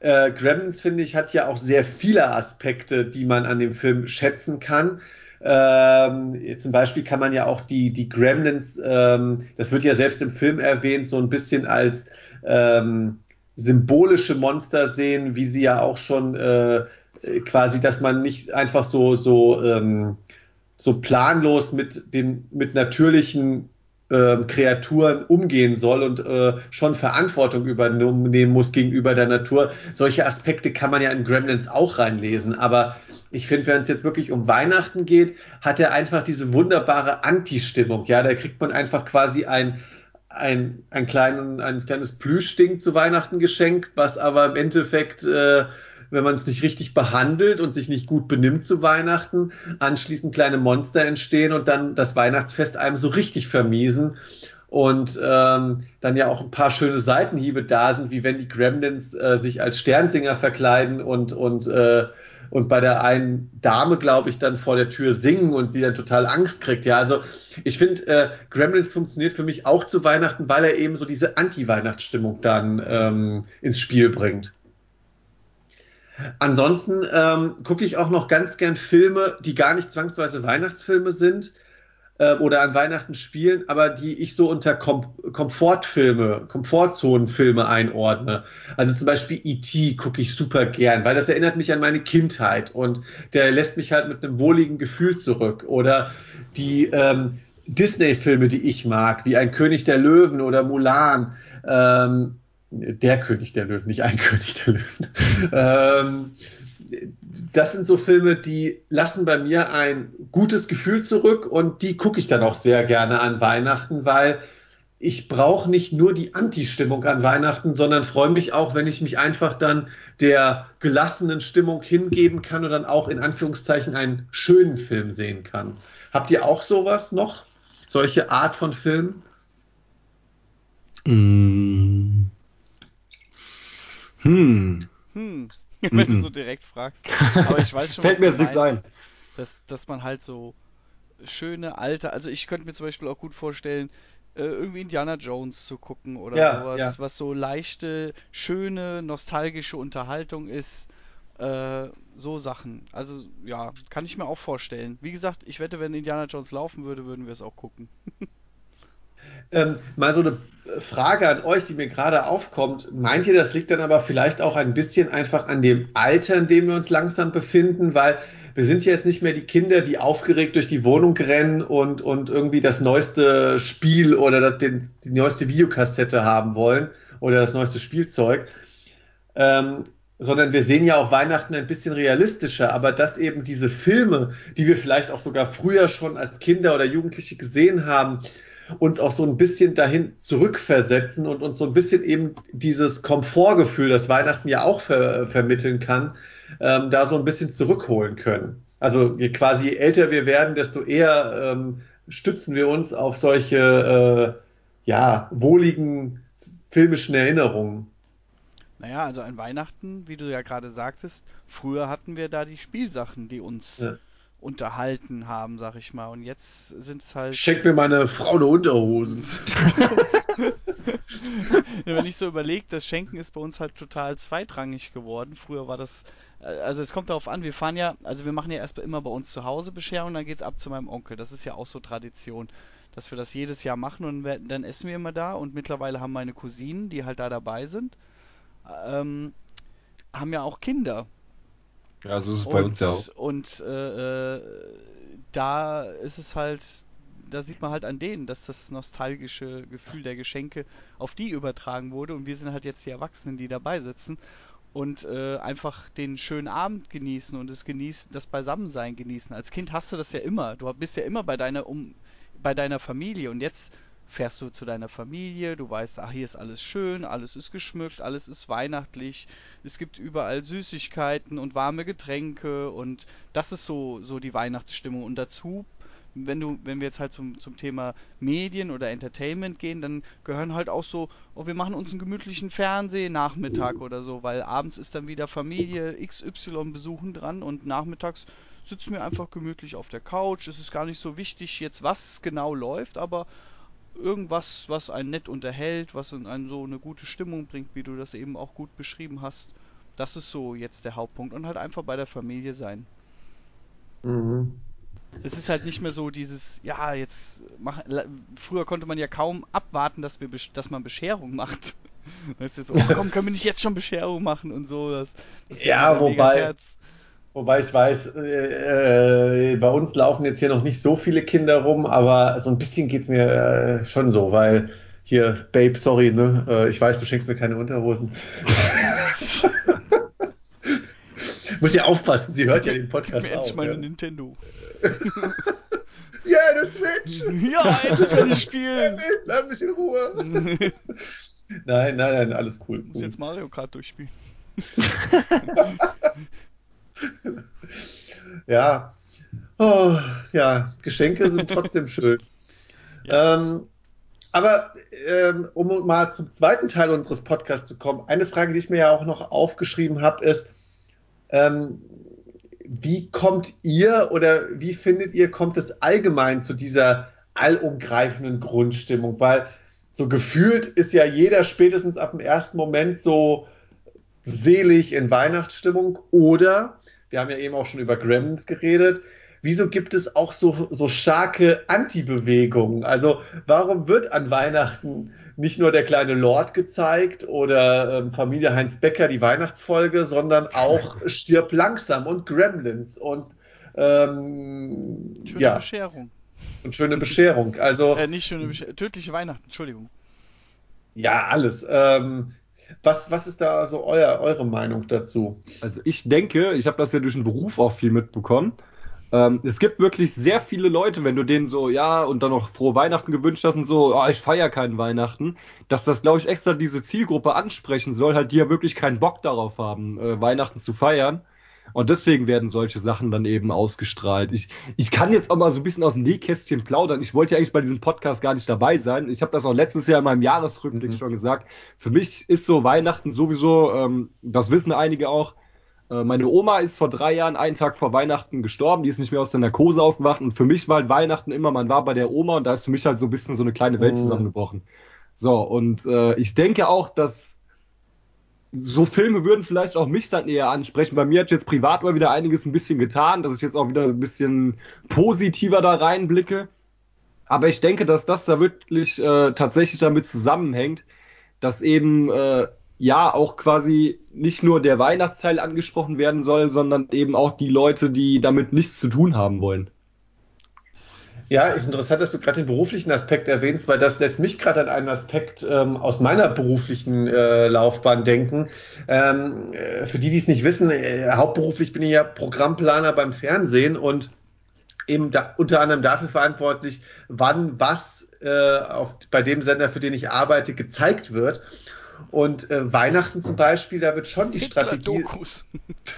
äh, Gremlins, finde ich, hat ja auch sehr viele Aspekte, die man an dem Film schätzen kann. Ähm, zum Beispiel kann man ja auch die, die Gremlins, ähm, das wird ja selbst im Film erwähnt, so ein bisschen als ähm, symbolische Monster sehen, wie sie ja auch schon äh, quasi, dass man nicht einfach so, so, ähm, so planlos mit den, mit natürlichen äh, Kreaturen umgehen soll und äh, schon Verantwortung übernehmen muss gegenüber der Natur. Solche Aspekte kann man ja in Gremlins auch reinlesen, aber ich finde, wenn es jetzt wirklich um Weihnachten geht, hat er einfach diese wunderbare Anti-Stimmung. Ja, da kriegt man einfach quasi ein, ein, ein, kleinen, ein kleines Plüschding zu Weihnachten geschenkt, was aber im Endeffekt, äh, wenn man es nicht richtig behandelt und sich nicht gut benimmt zu Weihnachten, anschließend kleine Monster entstehen und dann das Weihnachtsfest einem so richtig vermiesen. Und ähm, dann ja auch ein paar schöne Seitenhiebe da sind, wie wenn die Gremlins äh, sich als Sternsinger verkleiden und, und äh, und bei der einen Dame, glaube ich, dann vor der Tür singen und sie dann total Angst kriegt. Ja, also ich finde, äh, Gremlins funktioniert für mich auch zu Weihnachten, weil er eben so diese Anti-Weihnachtsstimmung dann ähm, ins Spiel bringt. Ansonsten ähm, gucke ich auch noch ganz gern Filme, die gar nicht zwangsweise Weihnachtsfilme sind, äh, oder an Weihnachten spielen, aber die ich so unter Kom Komfortfilme, Komfortzonenfilme einordne. Also zum Beispiel E.T. gucke ich super gern, weil das erinnert mich an meine Kindheit und der lässt mich halt mit einem wohligen Gefühl zurück. Oder die ähm, Disney-Filme, die ich mag, wie Ein König der Löwen oder Mulan. Ähm, der König der Löwen, nicht ein König der Löwen. ähm, das sind so Filme, die lassen bei mir ein gutes Gefühl zurück und die gucke ich dann auch sehr gerne an Weihnachten, weil ich brauche nicht nur die Anti-Stimmung an Weihnachten, sondern freue mich auch, wenn ich mich einfach dann der gelassenen Stimmung hingeben kann und dann auch in Anführungszeichen einen schönen Film sehen kann. Habt ihr auch sowas noch? Solche Art von Film? Mm. Hm. Hm. wenn du so direkt fragst. Aber ich weiß schon, Fällt mir jetzt nichts ein. Dass, dass man halt so schöne alte, also ich könnte mir zum Beispiel auch gut vorstellen, äh, irgendwie Indiana Jones zu gucken oder ja, sowas, ja. was so leichte, schöne, nostalgische Unterhaltung ist. Äh, so Sachen. Also ja, kann ich mir auch vorstellen. Wie gesagt, ich wette, wenn Indiana Jones laufen würde, würden wir es auch gucken. Ähm, mal so eine Frage an euch, die mir gerade aufkommt. Meint ihr, das liegt dann aber vielleicht auch ein bisschen einfach an dem Alter, in dem wir uns langsam befinden? Weil wir sind ja jetzt nicht mehr die Kinder, die aufgeregt durch die Wohnung rennen und, und irgendwie das neueste Spiel oder das, den, die neueste Videokassette haben wollen oder das neueste Spielzeug. Ähm, sondern wir sehen ja auch Weihnachten ein bisschen realistischer, aber dass eben diese Filme, die wir vielleicht auch sogar früher schon als Kinder oder Jugendliche gesehen haben, uns auch so ein bisschen dahin zurückversetzen und uns so ein bisschen eben dieses Komfortgefühl, das Weihnachten ja auch ver vermitteln kann, ähm, da so ein bisschen zurückholen können. Also je quasi älter wir werden, desto eher ähm, stützen wir uns auf solche äh, ja, wohligen filmischen Erinnerungen. Naja, also an Weihnachten, wie du ja gerade sagtest, früher hatten wir da die Spielsachen, die uns ja unterhalten haben, sag ich mal. Und jetzt sind es halt. Schenk mir meine Frau eine Unterhosen. Wenn ich so überlege, das Schenken ist bei uns halt total zweitrangig geworden. Früher war das. Äh, also es kommt darauf an, wir fahren ja, also wir machen ja erst immer bei uns zu Hause Bescherung, dann geht's ab zu meinem Onkel. Das ist ja auch so Tradition, dass wir das jedes Jahr machen und dann essen wir immer da und mittlerweile haben meine Cousinen, die halt da dabei sind, ähm, haben ja auch Kinder. Ja, so ist es bei uns ja auch. Und äh, äh, da ist es halt, da sieht man halt an denen, dass das nostalgische Gefühl der Geschenke auf die übertragen wurde und wir sind halt jetzt die Erwachsenen, die dabei sitzen und äh, einfach den schönen Abend genießen und es genießen, das Beisammensein genießen. Als Kind hast du das ja immer. Du bist ja immer bei deiner um bei deiner Familie und jetzt fährst du zu deiner Familie, du weißt, ach, hier ist alles schön, alles ist geschmückt, alles ist weihnachtlich, es gibt überall Süßigkeiten und warme Getränke und das ist so, so die Weihnachtsstimmung. Und dazu, wenn du, wenn wir jetzt halt zum, zum Thema Medien oder Entertainment gehen, dann gehören halt auch so, oh, wir machen uns einen gemütlichen Fernsehnachmittag oder so, weil abends ist dann wieder Familie XY besuchen dran und nachmittags sitzen wir einfach gemütlich auf der Couch. Es ist gar nicht so wichtig jetzt, was genau läuft, aber irgendwas, was einen nett unterhält, was in einen so eine gute Stimmung bringt, wie du das eben auch gut beschrieben hast. Das ist so jetzt der Hauptpunkt. Und halt einfach bei der Familie sein. Mhm. Es ist halt nicht mehr so dieses, ja, jetzt mach, früher konnte man ja kaum abwarten, dass wir dass man Bescherung macht. Weißt du, so, oh, komm, können wir nicht jetzt schon Bescherung machen und so. Das, das ja, ja wobei, Herz. Wobei ich weiß, äh, äh, bei uns laufen jetzt hier noch nicht so viele Kinder rum, aber so ein bisschen geht's mir äh, schon so, weil hier, Babe, sorry, ne? Äh, ich weiß, du schenkst mir keine Unterhosen. Muss ja aufpassen, sie hört ja den Podcast auch. meine ja. Nintendo. ja, eine Switch! Ja, endlich kann ich spielen! Lass mich in Ruhe! nein, nein, nein, alles cool. Ich muss jetzt Mario Kart durchspielen. ja. Oh, ja, Geschenke sind trotzdem schön. Ja. Ähm, aber ähm, um mal zum zweiten Teil unseres Podcasts zu kommen, eine Frage, die ich mir ja auch noch aufgeschrieben habe, ist, ähm, wie kommt ihr oder wie findet ihr, kommt es allgemein zu dieser allumgreifenden Grundstimmung? Weil so gefühlt ist ja jeder spätestens ab dem ersten Moment so selig in Weihnachtsstimmung oder wir haben ja eben auch schon über Gremlins geredet. Wieso gibt es auch so, so starke Anti-Bewegungen? Also warum wird an Weihnachten nicht nur der kleine Lord gezeigt oder ähm, Familie Heinz Becker die Weihnachtsfolge, sondern auch Stirb langsam und Gremlins und ähm, schöne ja. Bescherung. Und schöne Bescherung. Also äh, nicht schöne Bescherung, tödliche Weihnachten, Entschuldigung. Ja, alles. Ähm, was, was ist da so euer, eure Meinung dazu? Also ich denke, ich habe das ja durch den Beruf auch viel mitbekommen. Ähm, es gibt wirklich sehr viele Leute, wenn du denen so, ja, und dann noch frohe Weihnachten gewünscht hast und so, oh, ich feiere keinen Weihnachten, dass das, glaube ich, extra diese Zielgruppe ansprechen soll, halt die ja wirklich keinen Bock darauf haben, äh, Weihnachten zu feiern. Und deswegen werden solche Sachen dann eben ausgestrahlt. Ich, ich kann jetzt auch mal so ein bisschen aus dem Nähkästchen plaudern. Ich wollte ja eigentlich bei diesem Podcast gar nicht dabei sein. Ich habe das auch letztes Jahr in meinem Jahresrückblick mhm. schon gesagt. Für mich ist so Weihnachten sowieso, ähm, das wissen einige auch, äh, meine Oma ist vor drei Jahren, einen Tag vor Weihnachten gestorben, die ist nicht mehr aus der Narkose aufgewacht und für mich war halt Weihnachten immer, man war bei der Oma und da ist für mich halt so ein bisschen so eine kleine Welt mhm. zusammengebrochen. So, und äh, ich denke auch, dass so Filme würden vielleicht auch mich dann eher ansprechen. Bei mir hat jetzt privat mal wieder einiges ein bisschen getan, dass ich jetzt auch wieder ein bisschen positiver da reinblicke. Aber ich denke, dass das da wirklich äh, tatsächlich damit zusammenhängt, dass eben äh, ja auch quasi nicht nur der Weihnachtsteil angesprochen werden soll, sondern eben auch die Leute, die damit nichts zu tun haben wollen. Ja, ist interessant, dass du gerade den beruflichen Aspekt erwähnst, weil das lässt mich gerade an einen Aspekt ähm, aus meiner beruflichen äh, Laufbahn denken. Ähm, äh, für die, die es nicht wissen, äh, hauptberuflich bin ich ja Programmplaner beim Fernsehen und eben da, unter anderem dafür verantwortlich, wann was äh, auf, bei dem Sender, für den ich arbeite, gezeigt wird. Und äh, Weihnachten zum Beispiel, da wird schon die Strategie.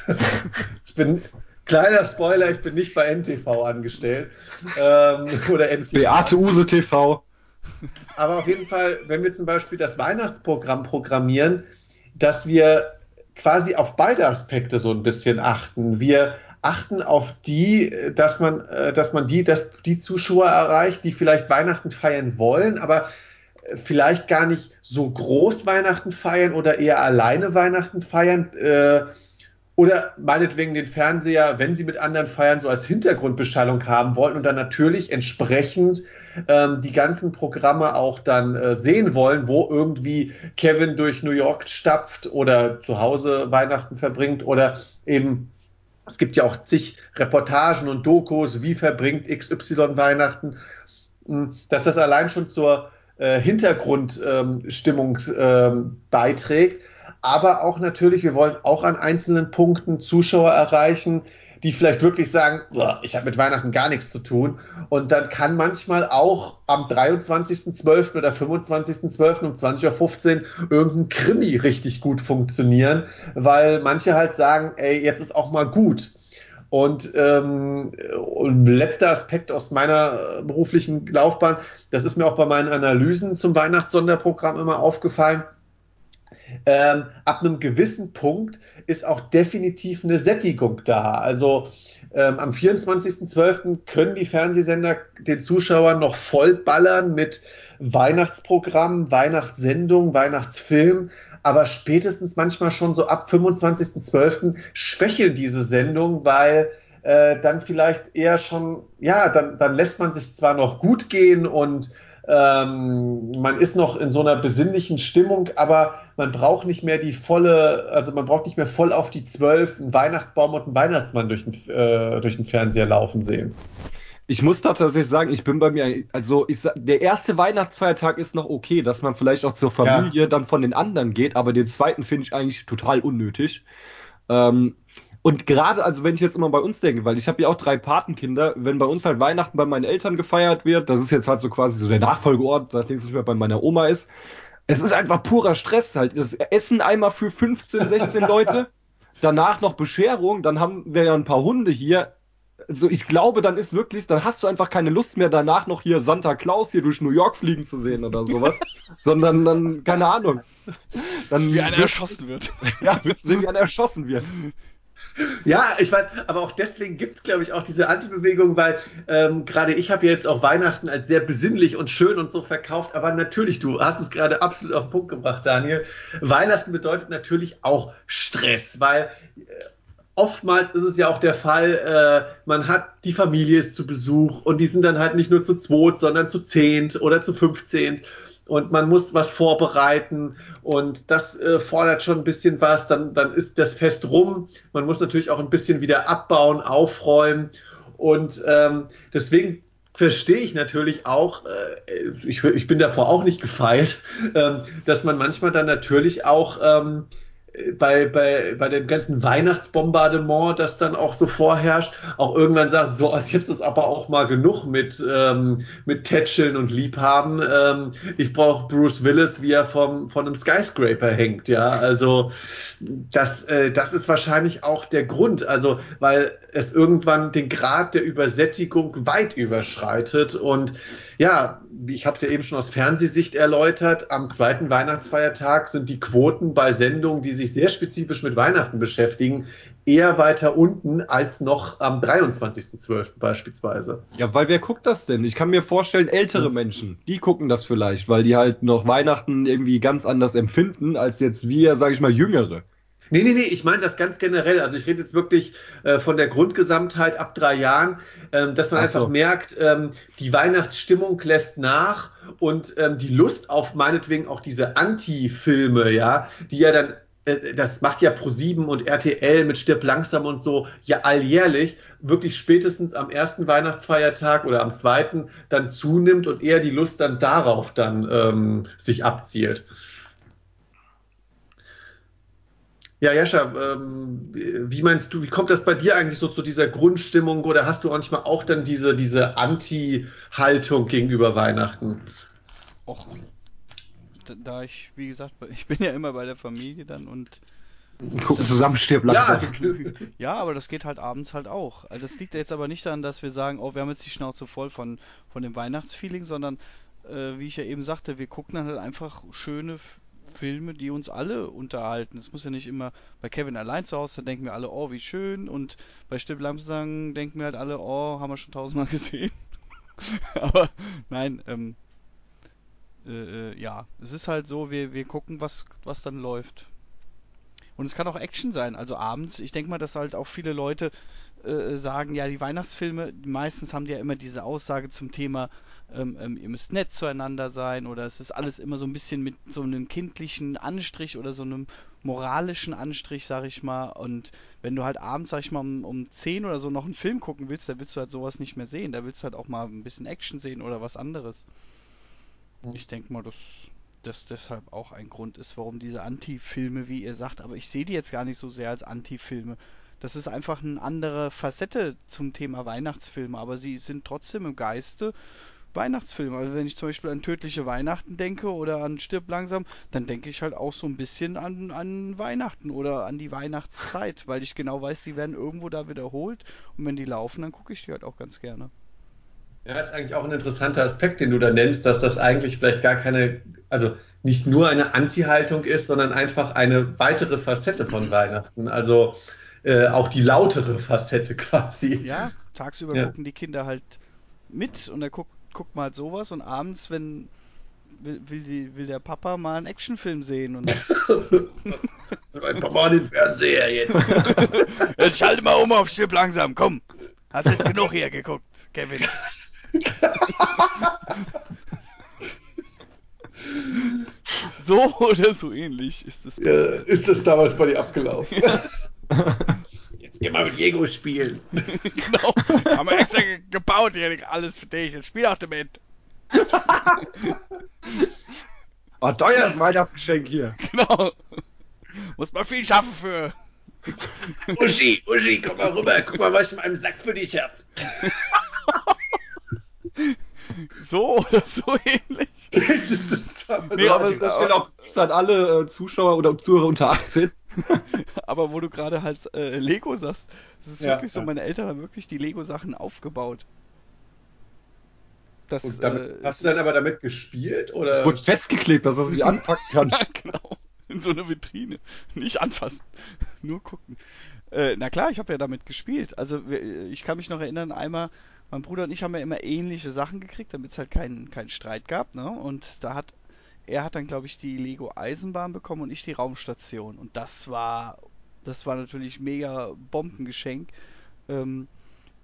ich bin Kleiner Spoiler, ich bin nicht bei NTV angestellt. Ähm, oder NTV. Beate Use TV. Aber auf jeden Fall, wenn wir zum Beispiel das Weihnachtsprogramm programmieren, dass wir quasi auf beide Aspekte so ein bisschen achten. Wir achten auf die, dass man, äh, dass man die, dass die Zuschauer erreicht, die vielleicht Weihnachten feiern wollen, aber vielleicht gar nicht so groß Weihnachten feiern oder eher alleine Weihnachten feiern. Äh, oder meinetwegen den Fernseher, wenn sie mit anderen feiern, so als Hintergrundbeschallung haben wollten und dann natürlich entsprechend ähm, die ganzen Programme auch dann äh, sehen wollen, wo irgendwie Kevin durch New York stapft oder zu Hause Weihnachten verbringt oder eben Es gibt ja auch zig Reportagen und Dokus, wie verbringt XY Weihnachten, hm, dass das allein schon zur äh, Hintergrundstimmung ähm, ähm, beiträgt. Aber auch natürlich, wir wollen auch an einzelnen Punkten Zuschauer erreichen, die vielleicht wirklich sagen, ich habe mit Weihnachten gar nichts zu tun. Und dann kann manchmal auch am 23.12. oder 25.12. um 20.15 Uhr irgendein Krimi richtig gut funktionieren, weil manche halt sagen, ey, jetzt ist auch mal gut. Und, ähm, und letzter Aspekt aus meiner beruflichen Laufbahn, das ist mir auch bei meinen Analysen zum Weihnachtssonderprogramm immer aufgefallen ähm, ab einem gewissen Punkt ist auch definitiv eine Sättigung da. Also ähm, am 24.12. können die Fernsehsender den Zuschauern noch vollballern mit Weihnachtsprogrammen, Weihnachtssendungen, Weihnachtsfilmen. Aber spätestens manchmal schon so ab 25.12. schwächeln diese Sendungen, weil äh, dann vielleicht eher schon, ja, dann, dann lässt man sich zwar noch gut gehen und ähm, man ist noch in so einer besinnlichen Stimmung, aber man braucht nicht mehr die volle, also man braucht nicht mehr voll auf die zwölf einen Weihnachtsbaum und einen Weihnachtsmann durch den, äh, durch den Fernseher laufen sehen. Ich muss da tatsächlich sagen, ich bin bei mir, also ich, der erste Weihnachtsfeiertag ist noch okay, dass man vielleicht auch zur Familie ja. dann von den anderen geht, aber den zweiten finde ich eigentlich total unnötig. Ähm, und gerade, also wenn ich jetzt immer bei uns denke, weil ich habe ja auch drei Patenkinder, wenn bei uns halt Weihnachten bei meinen Eltern gefeiert wird, das ist jetzt halt so quasi so der Nachfolgeort, nachdem es nicht mehr bei meiner Oma ist, es ist einfach purer Stress halt. Das Essen einmal für 15, 16 Leute, danach noch Bescherung, dann haben wir ja ein paar Hunde hier. Also ich glaube, dann ist wirklich, dann hast du einfach keine Lust mehr, danach noch hier Santa Claus hier durch New York fliegen zu sehen oder sowas, sondern dann, keine Ahnung. Dann wie einer erschossen wird. ja, wie einer erschossen wird. Ja, ich meine, aber auch deswegen gibt es, glaube ich, auch diese Antibewegung, weil ähm, gerade ich habe jetzt auch Weihnachten als sehr besinnlich und schön und so verkauft, aber natürlich, du hast es gerade absolut auf den Punkt gebracht, Daniel. Weihnachten bedeutet natürlich auch Stress, weil äh, oftmals ist es ja auch der Fall, äh, man hat die Familie ist zu Besuch und die sind dann halt nicht nur zu zweit, sondern zu zehnt oder zu fünfzehnt und man muss was vorbereiten. Und das äh, fordert schon ein bisschen was, dann, dann ist das Fest rum. Man muss natürlich auch ein bisschen wieder abbauen, aufräumen. Und ähm, deswegen verstehe ich natürlich auch, äh, ich, ich bin davor auch nicht gefeilt, äh, dass man manchmal dann natürlich auch ähm, bei, bei, bei dem ganzen Weihnachtsbombardement, das dann auch so vorherrscht, auch irgendwann sagt, so, also jetzt ist aber auch mal genug mit, ähm, mit Tätscheln und Liebhaben. Ähm, ich brauche Bruce Willis, wie er vom, von einem Skyscraper hängt, ja. Also das, äh, das ist wahrscheinlich auch der Grund, also weil es irgendwann den Grad der Übersättigung weit überschreitet und ja, ich habe es ja eben schon aus Fernsehsicht erläutert, am zweiten Weihnachtsfeiertag sind die Quoten bei Sendungen, die sich sehr spezifisch mit Weihnachten beschäftigen, eher weiter unten als noch am 23.12. beispielsweise. Ja, weil wer guckt das denn? Ich kann mir vorstellen, ältere Menschen, die gucken das vielleicht, weil die halt noch Weihnachten irgendwie ganz anders empfinden als jetzt wir, sage ich mal, Jüngere. Nee, nee, nee, ich meine das ganz generell. Also ich rede jetzt wirklich äh, von der Grundgesamtheit ab drei Jahren, ähm, dass man so. einfach merkt, ähm, die Weihnachtsstimmung lässt nach und ähm, die Lust auf meinetwegen auch diese Anti-Filme, ja, die ja dann, äh, das macht ja Pro7 und RTL mit Stirb langsam und so ja alljährlich, wirklich spätestens am ersten Weihnachtsfeiertag oder am zweiten dann zunimmt und eher die Lust dann darauf dann ähm, sich abzielt. Ja, Jascha, ähm, wie meinst du, wie kommt das bei dir eigentlich so zu dieser Grundstimmung oder hast du manchmal auch dann diese, diese Anti-Haltung gegenüber Weihnachten? Och, da ich, wie gesagt, ich bin ja immer bei der Familie dann und gucken zusammen stirbt langsam. Ja. ja, aber das geht halt abends halt auch. Also das liegt jetzt aber nicht daran, dass wir sagen, oh, wir haben jetzt die Schnauze voll von, von dem Weihnachtsfeeling, sondern äh, wie ich ja eben sagte, wir gucken dann halt einfach schöne Filme, die uns alle unterhalten. Es muss ja nicht immer bei Kevin allein zu Hause, da denken wir alle, oh, wie schön. Und bei Stipp Lamsang denken wir halt alle, oh, haben wir schon tausendmal gesehen. Aber nein, ähm, äh, äh, ja, es ist halt so, wir, wir gucken, was, was dann läuft. Und es kann auch Action sein, also abends. Ich denke mal, dass halt auch viele Leute äh, sagen, ja, die Weihnachtsfilme, meistens haben die ja immer diese Aussage zum Thema ähm, ähm, ihr müsst nett zueinander sein oder es ist alles immer so ein bisschen mit so einem kindlichen Anstrich oder so einem moralischen Anstrich, sag ich mal. Und wenn du halt abends, sag ich mal, um, um 10 oder so noch einen Film gucken willst, da willst du halt sowas nicht mehr sehen. Da willst du halt auch mal ein bisschen Action sehen oder was anderes. Ich denke mal, dass das deshalb auch ein Grund ist, warum diese Anti-Filme, wie ihr sagt, aber ich sehe die jetzt gar nicht so sehr als Anti-Filme. Das ist einfach eine andere Facette zum Thema Weihnachtsfilme, aber sie sind trotzdem im Geiste Weihnachtsfilme. Also wenn ich zum Beispiel an Tödliche Weihnachten denke oder an Stirb langsam, dann denke ich halt auch so ein bisschen an, an Weihnachten oder an die Weihnachtszeit, weil ich genau weiß, die werden irgendwo da wiederholt und wenn die laufen, dann gucke ich die halt auch ganz gerne. Ja, ist eigentlich auch ein interessanter Aspekt, den du da nennst, dass das eigentlich vielleicht gar keine, also nicht nur eine Anti-Haltung ist, sondern einfach eine weitere Facette von Weihnachten. Also äh, auch die lautere Facette quasi. Ja, tagsüber ja. gucken die Kinder halt mit und er guckt, guckt mal halt sowas und abends, wenn will, will, die, will der Papa mal einen Actionfilm sehen und mein Papa den Fernseher jetzt. jetzt schalte mal um auf Schiff langsam, komm. Hast jetzt genug hier geguckt, Kevin. so oder so ähnlich ist das. Ja, ist das damals bei dir abgelaufen? Geh mal mit Diego spielen. genau. Haben wir extra gebaut hier, alles für dich. Jetzt spiel auch damit. oh, teures Weihnachtsgeschenk hier. Genau. Muss man viel schaffen für. Uschi, Uschi, komm mal rüber. Guck mal, was ich in meinem Sack für dich hab. so oder so ähnlich. das ist das nee, aber das steht auch an alle äh, Zuschauer oder Zuhörer unter 18. aber wo du gerade halt äh, Lego sagst, das ist ja, wirklich so, meine Eltern haben wirklich die Lego-Sachen aufgebaut. Das, damit, äh, hast du dann aber damit gespielt? Oder? Es wurde festgeklebt, dass er sich anpacken kann. ja, genau. In so einer Vitrine. Nicht anfassen. Nur gucken. Äh, na klar, ich habe ja damit gespielt. Also ich kann mich noch erinnern, einmal mein Bruder und ich haben ja immer ähnliche Sachen gekriegt, damit es halt keinen keinen Streit gab. Ne? Und da hat er hat dann, glaube ich, die Lego Eisenbahn bekommen und ich die Raumstation. Und das war, das war natürlich mega Bombengeschenk. Ähm,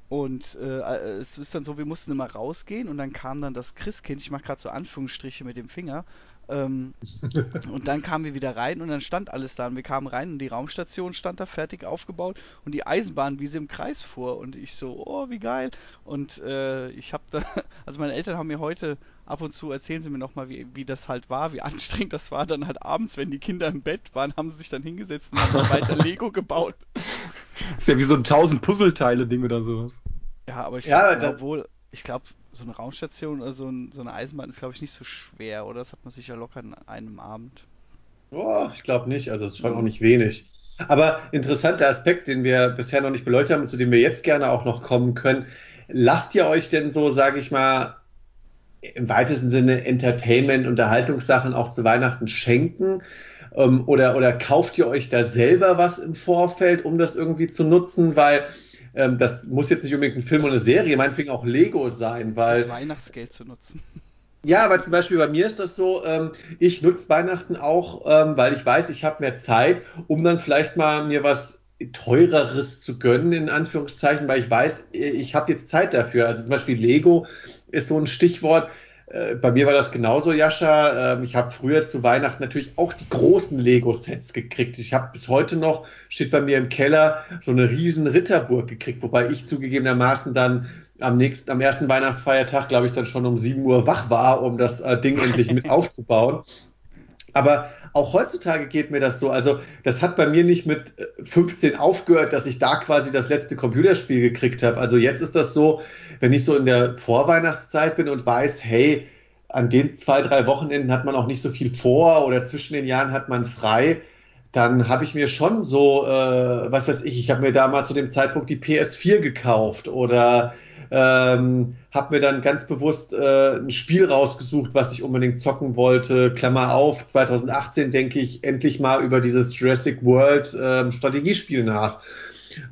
und äh, es ist dann so, wir mussten immer rausgehen und dann kam dann das Christkind, ich mache gerade so Anführungsstriche mit dem Finger, ähm, und dann kamen wir wieder rein und dann stand alles da und wir kamen rein und die Raumstation stand da fertig aufgebaut und die Eisenbahn, wie sie im Kreis fuhr und ich so, oh, wie geil. Und äh, ich habe da, also meine Eltern haben mir heute ab und zu erzählen sie mir nochmal, wie, wie das halt war, wie anstrengend das war. Dann halt abends, wenn die Kinder im Bett waren, haben sie sich dann hingesetzt und haben weiter Lego gebaut. Ist ja wie so ein 1000 Puzzleteile-Ding oder sowas. Ja, aber ich ja, glaube wohl, ich glaube, so eine Raumstation oder so, ein, so eine Eisenbahn ist, glaube ich, nicht so schwer, oder? Das hat man sicher locker in einem Abend. Oh, ich glaube nicht, also es ist schon auch nicht wenig. Aber interessanter Aspekt, den wir bisher noch nicht beleuchtet haben und zu dem wir jetzt gerne auch noch kommen können. Lasst ihr euch denn so, sage ich mal, im weitesten Sinne Entertainment, Unterhaltungssachen auch zu Weihnachten schenken? Ähm, oder, oder kauft ihr euch da selber was im Vorfeld, um das irgendwie zu nutzen? Weil ähm, das muss jetzt nicht unbedingt ein Film das oder eine Serie, meinetwegen auch Lego sein, weil. Das Weihnachtsgeld zu nutzen. Ja, aber zum Beispiel bei mir ist das so, ähm, ich nutze Weihnachten auch, ähm, weil ich weiß, ich habe mehr Zeit, um dann vielleicht mal mir was teureres zu gönnen, in Anführungszeichen, weil ich weiß, ich habe jetzt Zeit dafür. Also zum Beispiel Lego ist so ein Stichwort. Äh, bei mir war das genauso, Jascha. Ähm, ich habe früher zu Weihnachten natürlich auch die großen Lego-Sets gekriegt. Ich habe bis heute noch, steht bei mir im Keller, so eine riesen Ritterburg gekriegt, wobei ich zugegebenermaßen dann am nächsten, am ersten Weihnachtsfeiertag, glaube ich, dann schon um 7 Uhr wach war, um das äh, Ding endlich mit aufzubauen. Aber auch heutzutage geht mir das so. Also, das hat bei mir nicht mit 15 äh, aufgehört, dass ich da quasi das letzte Computerspiel gekriegt habe. Also, jetzt ist das so, wenn ich so in der Vorweihnachtszeit bin und weiß, hey, an den zwei, drei Wochenenden hat man auch nicht so viel vor oder zwischen den Jahren hat man frei, dann habe ich mir schon so, äh, was weiß ich, ich habe mir da mal zu dem Zeitpunkt die PS4 gekauft oder ähm, habe mir dann ganz bewusst äh, ein Spiel rausgesucht, was ich unbedingt zocken wollte. Klammer auf, 2018 denke ich endlich mal über dieses Jurassic World ähm, Strategiespiel nach.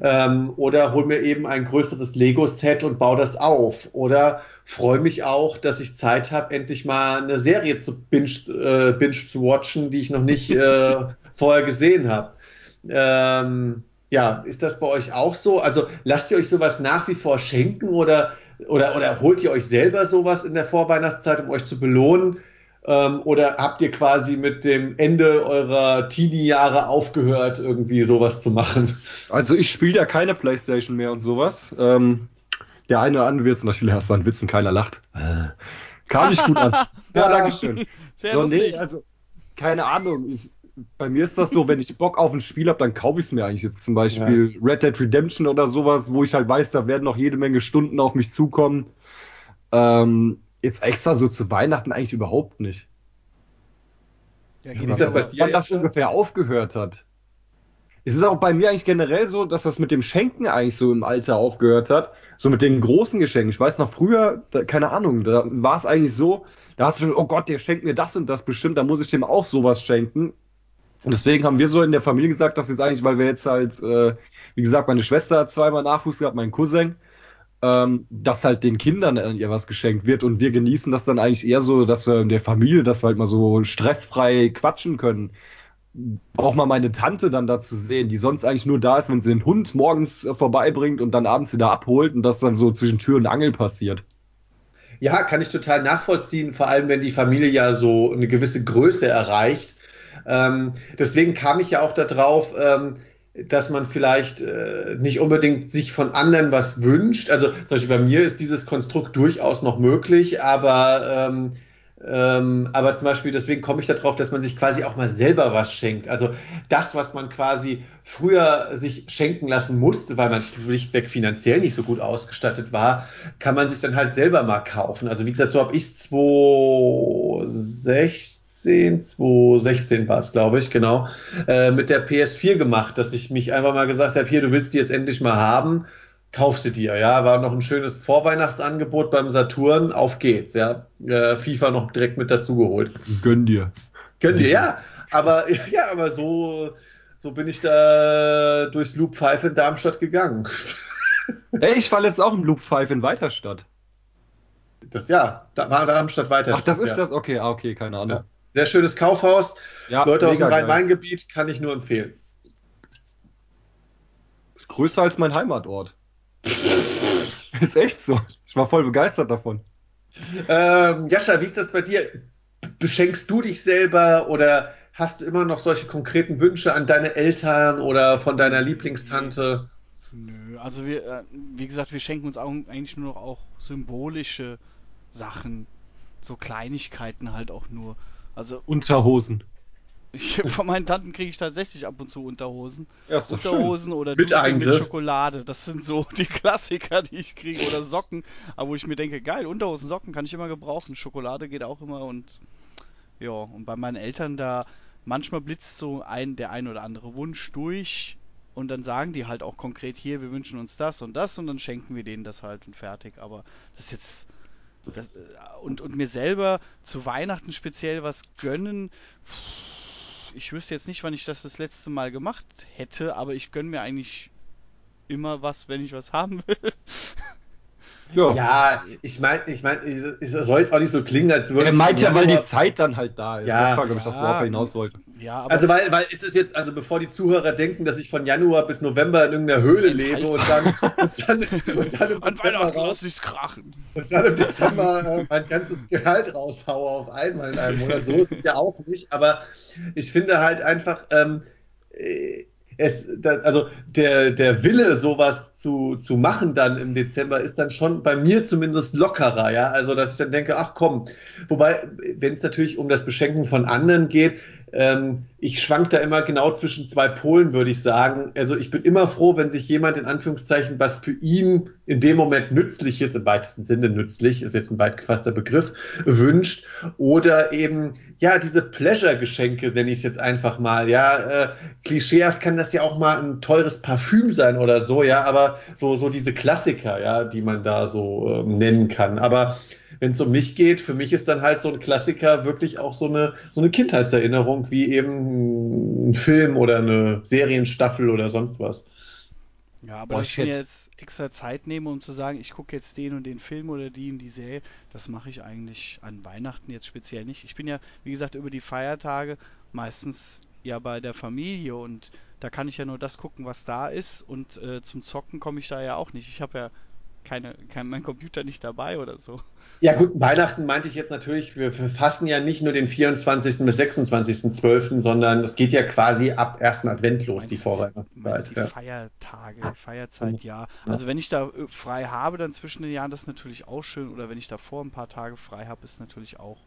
Ähm, oder hol mir eben ein größeres Lego-Set und baue das auf. Oder freue mich auch, dass ich Zeit habe, endlich mal eine Serie zu binge, äh, binge zu watchen, die ich noch nicht äh, vorher gesehen habe. Ähm, ja, ist das bei euch auch so? Also lasst ihr euch sowas nach wie vor schenken oder oder, oder holt ihr euch selber sowas in der Vorweihnachtszeit, um euch zu belohnen? Ähm, oder habt ihr quasi mit dem Ende eurer Teenie-Jahre aufgehört, irgendwie sowas zu machen? Also ich spiele ja keine Playstation mehr und sowas. Ähm, der eine oder andere wird es natürlich erstmal ein Witzen, keiner lacht. Kam nicht gut an. ja, Dankeschön. Sehr so, nee, also, keine Ahnung. Ich, bei mir ist das so, wenn ich Bock auf ein Spiel habe, dann kaufe ich es mir eigentlich jetzt zum Beispiel ja. Red Dead Redemption oder sowas, wo ich halt weiß, da werden noch jede Menge Stunden auf mich zukommen. Ähm, jetzt extra so zu Weihnachten eigentlich überhaupt nicht. Ja, Wie ist das bei dir wann das ungefähr aufgehört hat. Es ist auch bei mir eigentlich generell so, dass das mit dem Schenken eigentlich so im Alter aufgehört hat. So mit den großen Geschenken. Ich weiß noch früher, da, keine Ahnung, da war es eigentlich so, da hast du schon, oh Gott, der schenkt mir das und das bestimmt, da muss ich dem auch sowas schenken. Und deswegen haben wir so in der Familie gesagt, dass jetzt eigentlich, weil wir jetzt halt, äh, wie gesagt, meine Schwester hat zweimal Nachwuchs gehabt, mein Cousin, ähm, dass halt den Kindern ihr was geschenkt wird und wir genießen das dann eigentlich eher so, dass wir in der Familie, dass wir halt mal so stressfrei quatschen können. Auch mal meine Tante dann dazu sehen, die sonst eigentlich nur da ist, wenn sie den Hund morgens äh, vorbeibringt und dann abends wieder abholt und das dann so zwischen Tür und Angel passiert. Ja, kann ich total nachvollziehen, vor allem wenn die Familie ja so eine gewisse Größe erreicht. Ähm, deswegen kam ich ja auch darauf, ähm, dass man vielleicht äh, nicht unbedingt sich von anderen was wünscht. Also zum Beispiel bei mir ist dieses Konstrukt durchaus noch möglich, aber ähm, ähm, aber zum Beispiel deswegen komme ich darauf, dass man sich quasi auch mal selber was schenkt. Also das, was man quasi früher sich schenken lassen musste, weil man schlichtweg finanziell nicht so gut ausgestattet war, kann man sich dann halt selber mal kaufen. Also wie gesagt, so habe ich 2016 2016, 2016 war es, glaube ich, genau, äh, mit der PS4 gemacht, dass ich mich einfach mal gesagt habe, hier, du willst die jetzt endlich mal haben, kauf sie dir, ja, war noch ein schönes Vorweihnachtsangebot beim Saturn, auf geht's, ja, äh, FIFA noch direkt mit dazu geholt. Gönn dir. Gönn dir, ja, aber, ja, aber so, so bin ich da durchs Loop 5 in Darmstadt gegangen. Ey, ich war jetzt auch im Loop 5 in Weiterstadt. Das ja, da war Darmstadt weiter. Ach, das ist ja. das? Okay, ah, okay, keine Ahnung. Ja. Sehr schönes Kaufhaus. Ja, Leute aus dem Rhein-Main-Gebiet kann ich nur empfehlen. Ist größer als mein Heimatort. ist echt so. Ich war voll begeistert davon. Ähm, Jascha, wie ist das bei dir? Beschenkst du dich selber oder hast du immer noch solche konkreten Wünsche an deine Eltern oder von deiner Lieblingstante? Nö, also wir, äh, wie gesagt, wir schenken uns auch eigentlich nur noch auch symbolische Sachen. So Kleinigkeiten halt auch nur. Also Unterhosen. Ich, von meinen Tanten kriege ich tatsächlich ab und zu Unterhosen. Ja, Unterhosen schön. oder mit, mit Schokolade. Das sind so die Klassiker, die ich kriege. Oder Socken. Aber wo ich mir denke, geil, Unterhosen, Socken kann ich immer gebrauchen. Schokolade geht auch immer und ja, und bei meinen Eltern da manchmal blitzt so ein der ein oder andere Wunsch durch und dann sagen die halt auch konkret hier, wir wünschen uns das und das und dann schenken wir denen das halt und fertig. Aber das ist jetzt das, äh, und, und mir selber zu Weihnachten speziell was gönnen. Ich wüsste jetzt nicht, wann ich das das letzte Mal gemacht hätte, aber ich gönne mir eigentlich immer was, wenn ich was haben will. Ja, ja ich meine, ich meine, es soll jetzt auch nicht so klingen, als würde. Er meint ja, weil die Zeit dann halt da ist. Ja, das war, glaube ich, das, worauf er hinaus wollte. Ja, also, weil, weil es ist jetzt, also bevor die Zuhörer denken, dass ich von Januar bis November in irgendeiner Höhle lebe und dann, und dann, und dann im Dezember raus, krachen. Und dann im Dezember äh, mein ganzes Gehalt raushaue auf einmal in einem Monat. So ist es ja auch nicht, aber ich finde halt einfach, ähm, es, also der, der Wille, sowas zu, zu machen dann im Dezember, ist dann schon bei mir zumindest lockerer, ja. Also, dass ich dann denke, ach komm, wobei, wenn es natürlich um das Beschenken von anderen geht, ähm, ich schwank da immer genau zwischen zwei Polen, würde ich sagen. Also ich bin immer froh, wenn sich jemand in Anführungszeichen was für ihn in dem Moment nützlich ist, im weitesten Sinne nützlich, ist jetzt ein weit gefasster Begriff, wünscht. Oder eben, ja, diese Pleasure-Geschenke, nenne ich es jetzt einfach mal. Ja, äh, klischeehaft kann das ja auch mal ein teures Parfüm sein oder so, ja, aber so, so diese Klassiker, ja, die man da so äh, nennen kann. Aber wenn es um mich geht, für mich ist dann halt so ein Klassiker wirklich auch so eine, so eine Kindheitserinnerung, wie eben ein Film oder eine Serienstaffel oder sonst was. Ja, aber Boah, dass ich mir jetzt extra Zeit nehme, um zu sagen, ich gucke jetzt den und den Film oder die und die Serie, das mache ich eigentlich an Weihnachten jetzt speziell nicht. Ich bin ja, wie gesagt, über die Feiertage meistens ja bei der Familie und da kann ich ja nur das gucken, was da ist und äh, zum Zocken komme ich da ja auch nicht. Ich habe ja keine, kein, mein Computer nicht dabei oder so. Ja gut, Weihnachten meinte ich jetzt natürlich, wir fassen ja nicht nur den 24. bis 26.12., sondern es geht ja quasi ab 1. Advent los, die Vorweihnachtszeit. Die ja. Feiertage, Feierzeit, ja. Also wenn ich da äh, frei habe, dann zwischen den Jahren, das ist natürlich auch schön. Oder wenn ich davor ein paar Tage frei habe, ist natürlich auch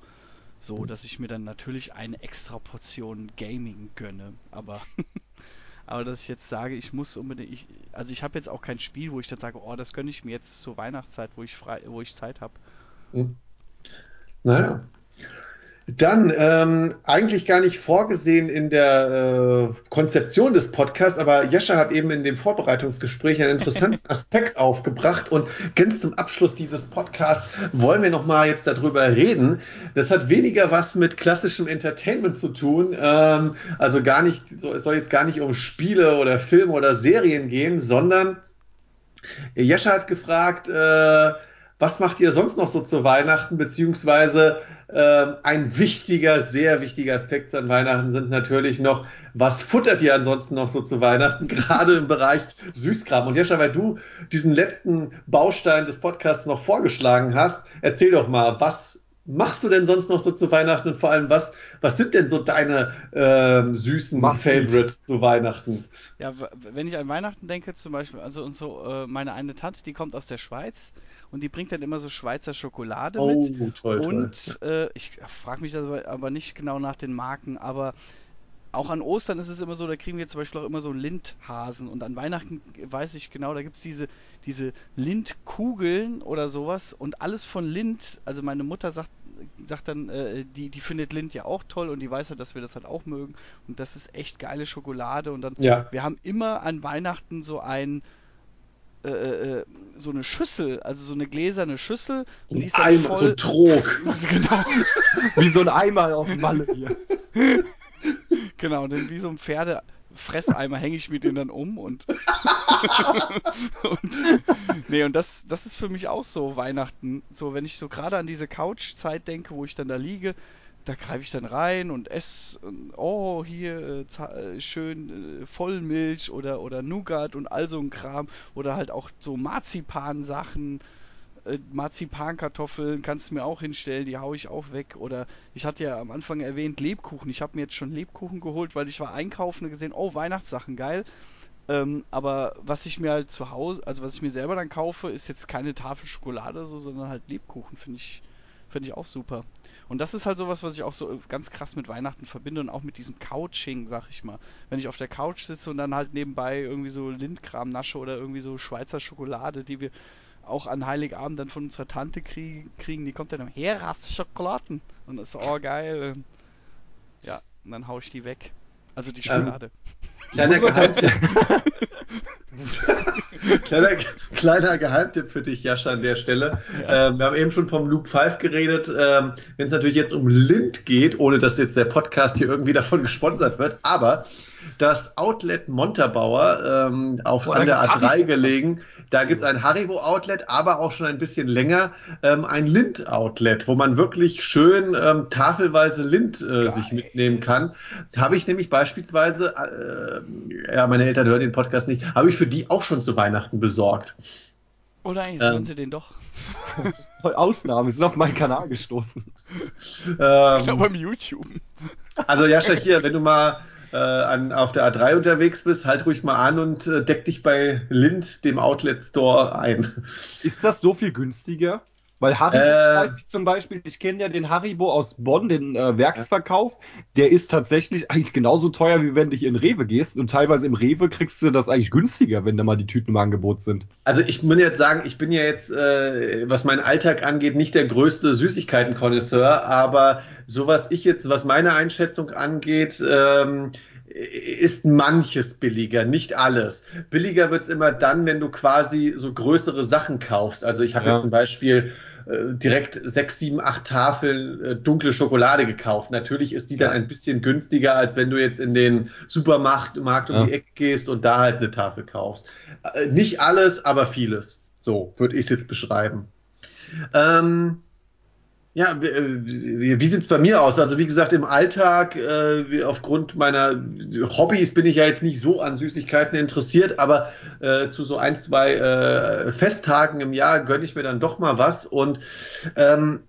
so, dass ich mir dann natürlich eine extra Portion Gaming gönne. Aber aber dass ich jetzt sage, ich muss unbedingt, ich, also ich habe jetzt auch kein Spiel, wo ich dann sage, oh, das gönne ich mir jetzt zur Weihnachtszeit, wo ich frei, wo ich Zeit habe. Hm. Naja. Dann ähm, eigentlich gar nicht vorgesehen in der äh, Konzeption des Podcasts, aber Jescha hat eben in dem Vorbereitungsgespräch einen interessanten Aspekt aufgebracht und ganz zum Abschluss dieses Podcasts wollen wir noch mal jetzt darüber reden. Das hat weniger was mit klassischem Entertainment zu tun, ähm, also gar nicht, so, es soll jetzt gar nicht um Spiele oder Filme oder Serien gehen, sondern Jescha hat gefragt, äh, was macht ihr sonst noch so zu Weihnachten? Beziehungsweise äh, ein wichtiger, sehr wichtiger Aspekt an Weihnachten sind natürlich noch, was futtert ihr ansonsten noch so zu Weihnachten? Gerade im Bereich Süßkram. Und Jascha, weil du diesen letzten Baustein des Podcasts noch vorgeschlagen hast, erzähl doch mal, was machst du denn sonst noch so zu Weihnachten und vor allem was, was sind denn so deine äh, süßen Favorites zu Weihnachten? Ja, wenn ich an Weihnachten denke, zum Beispiel, also unsere, äh, meine eine Tante, die kommt aus der Schweiz und die bringt dann immer so Schweizer Schokolade oh, mit. Toll, und toll. Äh, ich frage mich aber, aber nicht genau nach den Marken, aber auch an Ostern ist es immer so, da kriegen wir zum Beispiel auch immer so Lindhasen und an Weihnachten weiß ich genau, da gibt es diese, diese Lindkugeln oder sowas und alles von Lind. Also meine Mutter sagt, sagt dann, äh, die, die findet Lind ja auch toll und die weiß halt, dass wir das halt auch mögen und das ist echt geile Schokolade und dann, ja. wir haben immer an Weihnachten so ein äh, äh, äh, so eine Schüssel, also so eine gläserne Schüssel. Und die ist dann Eimer, voll... so ein Trog. genau. wie so ein Eimer auf dem Malle hier. genau, dann wie so ein Pferde... Fresseimer hänge ich mir den dann um und, und nee und das das ist für mich auch so Weihnachten so wenn ich so gerade an diese Couchzeit denke wo ich dann da liege da greife ich dann rein und esse, oh, hier äh, äh, schön äh, Vollmilch oder, oder Nougat und all so ein Kram. Oder halt auch so Marzipan-Sachen, Marzipankartoffeln kannst du mir auch hinstellen, die haue ich auch weg. Oder ich hatte ja am Anfang erwähnt Lebkuchen. Ich habe mir jetzt schon Lebkuchen geholt, weil ich war einkaufen und gesehen, oh, Weihnachtssachen, geil. Ähm, aber was ich mir halt zu Hause, also was ich mir selber dann kaufe, ist jetzt keine Tafel Schokolade so, sondern halt Lebkuchen, finde ich, finde ich auch super. Und das ist halt sowas, was ich auch so ganz krass mit Weihnachten verbinde und auch mit diesem Couching, sag ich mal. Wenn ich auf der Couch sitze und dann halt nebenbei irgendwie so Lindkram nasche oder irgendwie so Schweizer Schokolade, die wir auch an Heiligabend dann von unserer Tante kriegen, kriegen die kommt dann her, hast du Schokoladen? Und das ist oh geil. Ja, und dann hau ich die weg. Also die ähm, Schokolade. Ähm, kleiner, Geheimtipp. kleiner, kleiner Geheimtipp für dich, Jascha, an der Stelle. Ja. Ähm, wir haben eben schon vom Luke 5 geredet. Ähm, Wenn es natürlich jetzt um Lind geht, ohne dass jetzt der Podcast hier irgendwie davon gesponsert wird, aber das Outlet Montabaur ähm, auf, oh, an der A3 Haribo. gelegen. Da gibt es ein Haribo-Outlet, aber auch schon ein bisschen länger ähm, ein Lind-Outlet, wo man wirklich schön ähm, tafelweise Lind äh, sich mitnehmen kann. Habe ich nämlich beispielsweise, äh, ja, meine Eltern hören den Podcast nicht, habe ich für die auch schon zu Weihnachten besorgt. Oder eigentlich ähm, hören sie den doch. Ausnahme, sind auf meinen Kanal gestoßen. Ähm, ich glaube beim YouTube. Also Jascha, hier, wenn du mal äh, an, auf der A3 unterwegs bist, halt ruhig mal an und äh, deck dich bei Lind, dem Outlet Store, ein. Ist das so viel günstiger? Weil Haribo äh, weiß ich zum Beispiel, ich kenne ja den Haribo aus Bonn, den äh, Werksverkauf, der ist tatsächlich eigentlich genauso teuer, wie wenn du in Rewe gehst. Und teilweise im Rewe kriegst du das eigentlich günstiger, wenn da mal die Tüten im Angebot sind. Also ich muss jetzt sagen, ich bin ja jetzt, äh, was meinen Alltag angeht, nicht der größte Süßigkeiten-Konnoisseur, aber so was ich jetzt, was meine Einschätzung angeht, ähm, ist manches billiger, nicht alles. Billiger wird es immer dann, wenn du quasi so größere Sachen kaufst. Also ich habe ja. jetzt zum Beispiel direkt sechs, sieben, acht Tafeln äh, dunkle Schokolade gekauft. Natürlich ist die dann ein bisschen günstiger, als wenn du jetzt in den Supermarkt Markt um ja. die Ecke gehst und da halt eine Tafel kaufst. Äh, nicht alles, aber vieles. So würde ich es jetzt beschreiben. Ähm, Ja, wie, wie sieht's bei mir aus? Also wie gesagt, im Alltag, äh, aufgrund meiner Hobbys bin ich ja jetzt nicht so an Süßigkeiten interessiert, aber äh, zu so ein, zwei äh, Festtagen im Jahr gönne ich mir dann doch mal was. Und ähm,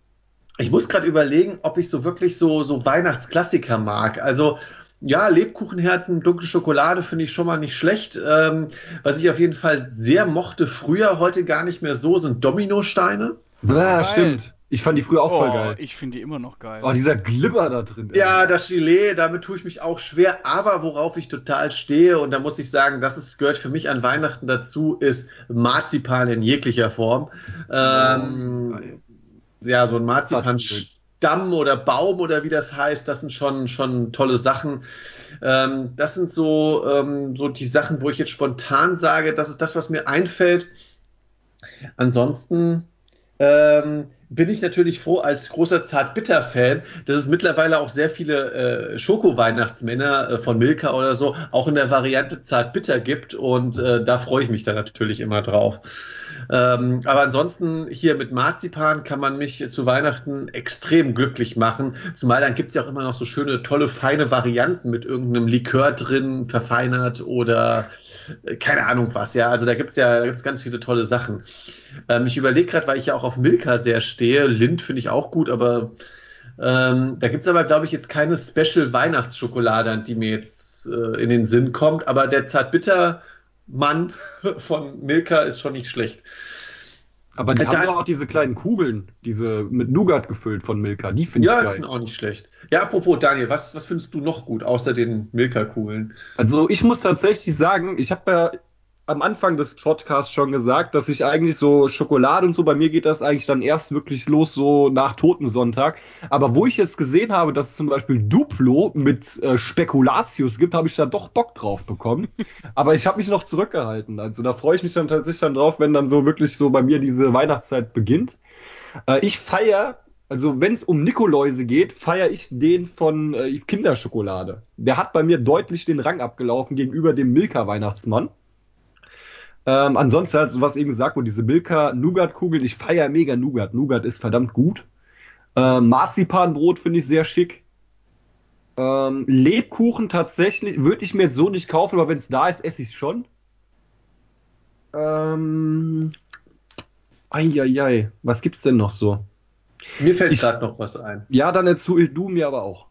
ich muss gerade überlegen, ob ich so wirklich so, so Weihnachtsklassiker mag. Also ja, Lebkuchenherzen, dunkle Schokolade finde ich schon mal nicht schlecht. Ähm, was ich auf jeden Fall sehr mochte früher, heute gar nicht mehr so, sind Dominosteine. Ja, stimmt. Ich fand die früher auch voll Oh, geil. ich finde die immer noch geil. Oh, dieser Glibber da drin. ey. Ja, das Gelee, damit tue ich mich auch schwer, aber worauf ich total stehe, und da muss ich sagen, das ist, gehört für mich an Weihnachten dazu, ist Marzipan in jeglicher Form. Ähm, ja, so ein Marzipanstamm oder Baum oder wie das heißt, das sind schon, schon tolle Sachen. Ähm, das sind so, ähm, so die Sachen, wo ich jetzt spontan sage, das ist das, was mir einfällt. Ansonsten ähm, bin ich natürlich froh als großer Zart-Bitter-Fan, dass es mittlerweile auch sehr viele äh, Schoko-Weihnachtsmänner äh, von Milka oder so auch in der Variante Zart-Bitter gibt und äh, da freue ich mich dann natürlich immer drauf. Ähm, aber ansonsten hier mit Marzipan kann man mich zu Weihnachten extrem glücklich machen. Zumal dann gibt's ja auch immer noch so schöne, tolle, feine Varianten mit irgendeinem Likör drin, verfeinert oder keine Ahnung was, ja. Also da gibt's ja da gibt's ganz viele tolle Sachen. Ähm, ich überlege gerade, weil ich ja auch auf Milka sehr stehe. Lind finde ich auch gut, aber ähm, da gibt's aber, glaube ich, jetzt keine Special-Weihnachtsschokolade, an die mir jetzt äh, in den Sinn kommt. Aber der Zartbitter-Mann von Milka ist schon nicht schlecht. Aber die Äh, haben doch auch diese kleinen Kugeln, diese mit Nougat gefüllt von Milka. Die finde Ja, ich die sind geil. auch nicht schlecht. Ja, apropos Daniel, was, was findest du noch gut, außer den Milka-Kugeln? Also ich muss tatsächlich sagen, ich habe ja am Anfang des Podcasts schon gesagt, dass ich eigentlich so Schokolade und so, bei mir geht das eigentlich dann erst wirklich los so nach Totensonntag. Aber wo ich jetzt gesehen habe, dass es zum Beispiel Duplo mit äh, Spekulatius gibt, habe ich da doch Bock drauf bekommen. Aber ich habe mich noch zurückgehalten. Also da freue ich mich dann tatsächlich dann drauf, wenn dann so wirklich so bei mir diese Weihnachtszeit beginnt. Äh, ich feier, also wenn es um Nikoläuse geht, feiere ich den von äh, Kinderschokolade. Der hat bei mir deutlich den Rang abgelaufen gegenüber dem Milka-Weihnachtsmann. Ähm, ansonsten halt, so was eben gesagt wurde, diese Milka-Nougat-Kugeln, ich feiere mega Nougat. Nougat ist verdammt gut. Ähm, Marzipanbrot finde ich sehr schick. Ähm, Lebkuchen tatsächlich würde ich mir jetzt so nicht kaufen, aber wenn es da ist, esse ich es schon. Ähm, Eieiei, was gibt's denn noch so? Mir fällt gerade noch was ein. Ja, dann erzähl du mir aber auch.